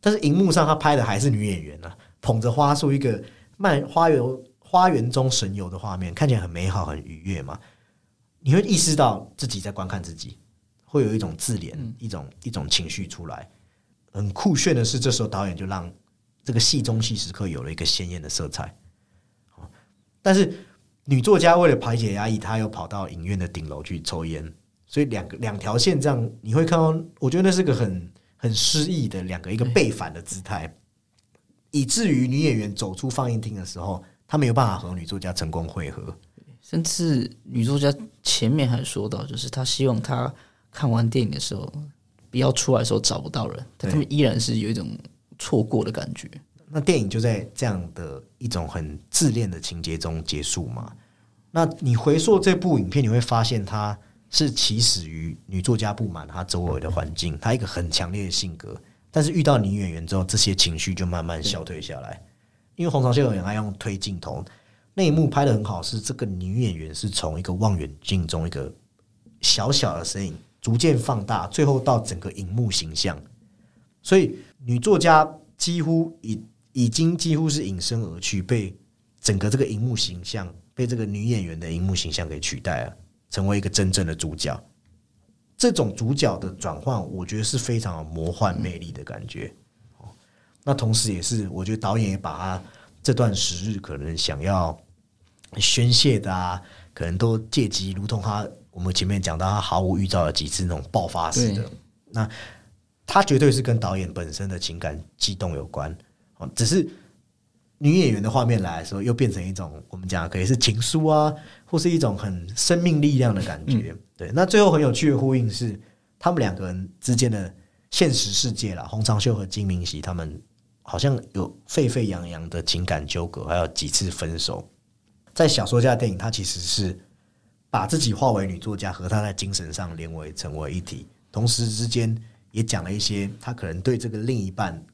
但是荧幕上他拍的还是女演员呢，捧着花束，一个漫花园花园中神游的画面，看起来很美好、很愉悦嘛。你会意识到自己在观看自己，会有一种自怜、一种一种情绪出来。很酷炫的是，这时候导演就让这个戏中戏时刻有了一个鲜艳的色彩。但是女作家为了排解压抑，她又跑到影院的顶楼去抽烟，所以两个两条线这样，你会看到，我觉得那是个很。很诗意的两个一个背反的姿态，以至于女演员走出放映厅的时候，她没有办法和女作家成功会合。甚至女作家前面还说到，就是她希望她看完电影的时候，不要出来的时候找不到人，但他们依然是有一种错过的感觉。那电影就在这样的一种很自恋的情节中结束嘛？那你回溯这部影片，你会发现它。是起始于女作家不满她周围的环境，她一个很强烈的性格，但是遇到女演员之后，这些情绪就慢慢消退下来。因为洪长秀很爱用推镜头，那一幕拍的很好，是这个女演员是从一个望远镜中一个小小的身影逐渐放大，最后到整个荧幕形象，所以女作家几乎已已经几乎是隐身而去，被整个这个荧幕形象被这个女演员的荧幕形象给取代了。成为一个真正的主角，这种主角的转换，我觉得是非常有魔幻魅力的感觉。哦，那同时也是，我觉得导演也把他这段时日可能想要宣泄的啊，可能都借机，如同他我们前面讲到，他毫无预兆的几次那种爆发式的，那他绝对是跟导演本身的情感激动有关。哦，只是。女演员的画面来的时候，又变成一种我们讲可以是情书啊，或是一种很生命力量的感觉。对，那最后很有趣的呼应是，他们两个人之间的现实世界啦，洪长秀和金明喜他们好像有沸沸扬扬的情感纠葛，还有几次分手。在小说家电影，他其实是把自己化为女作家，和他在精神上连为成为一体，同时之间也讲了一些他可能对这个另一半。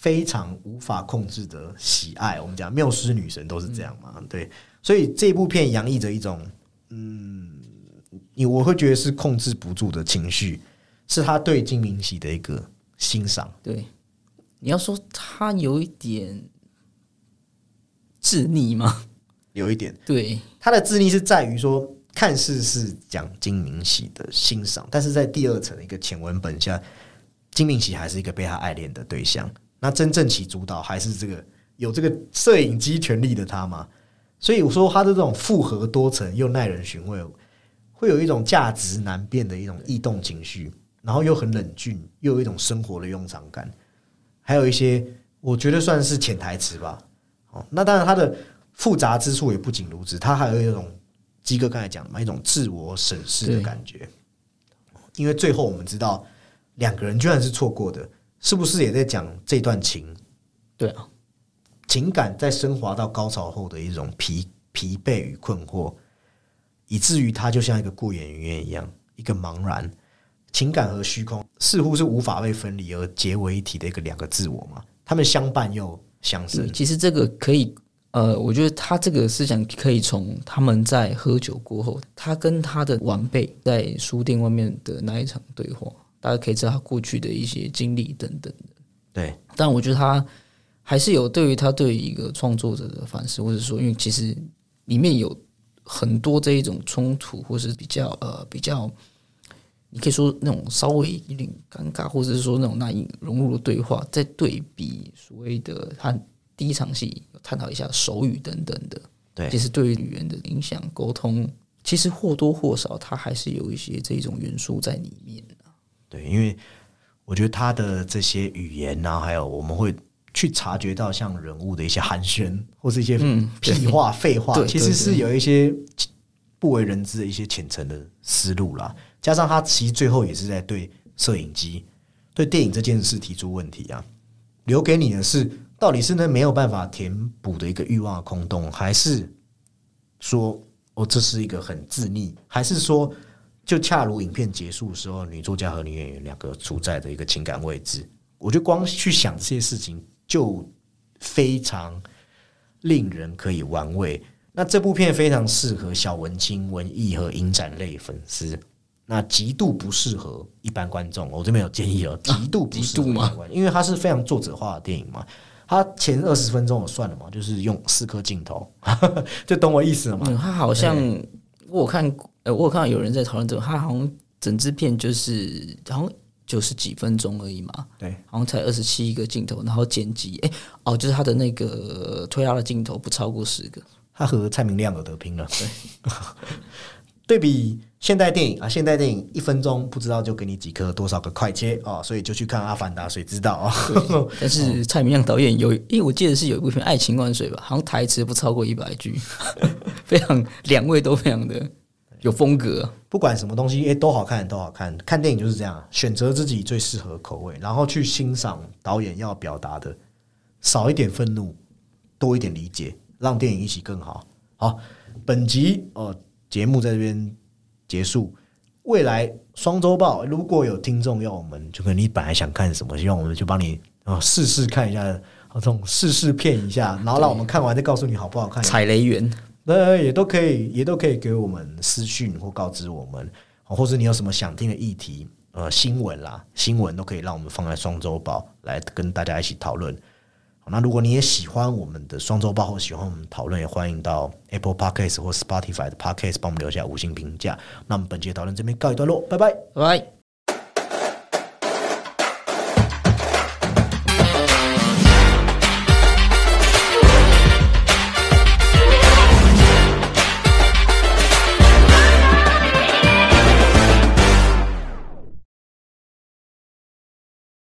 非常无法控制的喜爱，我们讲缪斯女神都是这样嘛？对，所以这部片洋溢着一种，嗯，你我会觉得是控制不住的情绪，是他对金明喜的一个欣赏。对，你要说他有一点自溺吗？有一点。对，他的自溺是在于说，看似是讲金明喜的欣赏，但是在第二层的一个前文本下，金明喜还是一个被他爱恋的对象。那真正起主导还是这个有这个摄影机权力的他嘛？所以我说他的这种复合多层又耐人寻味，会有一种价值难辨的一种异动情绪，然后又很冷峻，又有一种生活的用场感，还有一些我觉得算是潜台词吧。哦，那当然他的复杂之处也不仅如此，他还有一种基哥刚才讲的嘛，一种自我审视的感觉。因为最后我们知道两个人居然是错过的。是不是也在讲这段情？对啊，情感在升华到高潮后的一种疲疲惫与困惑，以至于他就像一个过眼云烟一样，一个茫然。情感和虚空似乎是无法被分离而结为一体的一个两个自我嘛？他们相伴又相生。其实这个可以，呃，我觉得他这个思想可以从他们在喝酒过后，他跟他的晚辈在书店外面的那一场对话。大家可以知道他过去的一些经历等等的，对。但我觉得他还是有对于他对于一个创作者的反思，或者说，因为其实里面有很多这一种冲突，或是比较呃比较，你可以说那种稍微有点尴尬，或者是说那种难以融入的对话，在对比所谓的他第一场戏探讨一下手语等等的，对其实对于语言的影响、沟通，其实或多或少它还是有一些这种元素在里面的。对，因为我觉得他的这些语言啊，还有我们会去察觉到像人物的一些寒暄，或是一些嗯屁话、废话，其实是有一些不为人知的一些浅层的思路啦。加上他其实最后也是在对摄影机、对电影这件事提出问题啊，留给你的是到底是那没有办法填补的一个欲望的空洞，还是说哦这是一个很自溺，还是说就恰如影片结束的时候，女作家和女演员两个处在的一个情感位置？我觉得光去想这些事情就非常令人可以玩味。那这部片非常适合小文青、文艺和影展类粉丝，那极度不适合一般观众。我这边有建议了，极度不适合极度吗一般观众因为它是非常作者化的电影嘛。它前二十分钟我算了嘛，就是用四颗镜头，就懂我意思了嘛？嗯，他好像我看，呃，我有看到有人在讨论这个，他好像整支片就是好像九十几分钟而已嘛，对，好像才二十七个镜头，然后剪辑，哎、哦，就是他的那个推拉的镜头不超过十个，他和蔡明亮有得拼了。对，对比现代电影啊，现代电影一分钟不知道就给你几颗多少个快切哦，所以就去看《阿凡达》，谁知道啊、哦？但是蔡明亮导演有，因为我记得是有一部片《爱情万岁》吧，好像台词不超过一百句，非常两位都非常的有风格，不管什么东西，诶、都好看，都好看。看电影就是这样，选择自己最适合的口味，然后去欣赏导演要表达的，少一点愤怒，多一点理解，让电影一起更好。好，本集哦节目在这边结束。未来双周报如果有听众要我们，就跟你本来想看什么，希望我们就帮你啊试试看一下，哦这种试试片一下，然后让我们看完再告诉你好不好看。踩雷源。那也都可以，也都可以给我们私讯或告知我们，或者你有什么想听的议题，呃，新闻啦，新闻都可以让我们放在双周报来跟大家一起讨论。那如果你也喜欢我们的双周报或喜欢我们讨论，也欢迎到 Apple Podcast 或 Spotify 的 Podcast 帮我们留下五星评价。那我们本期的讨论这边告一段落，拜。拜拜。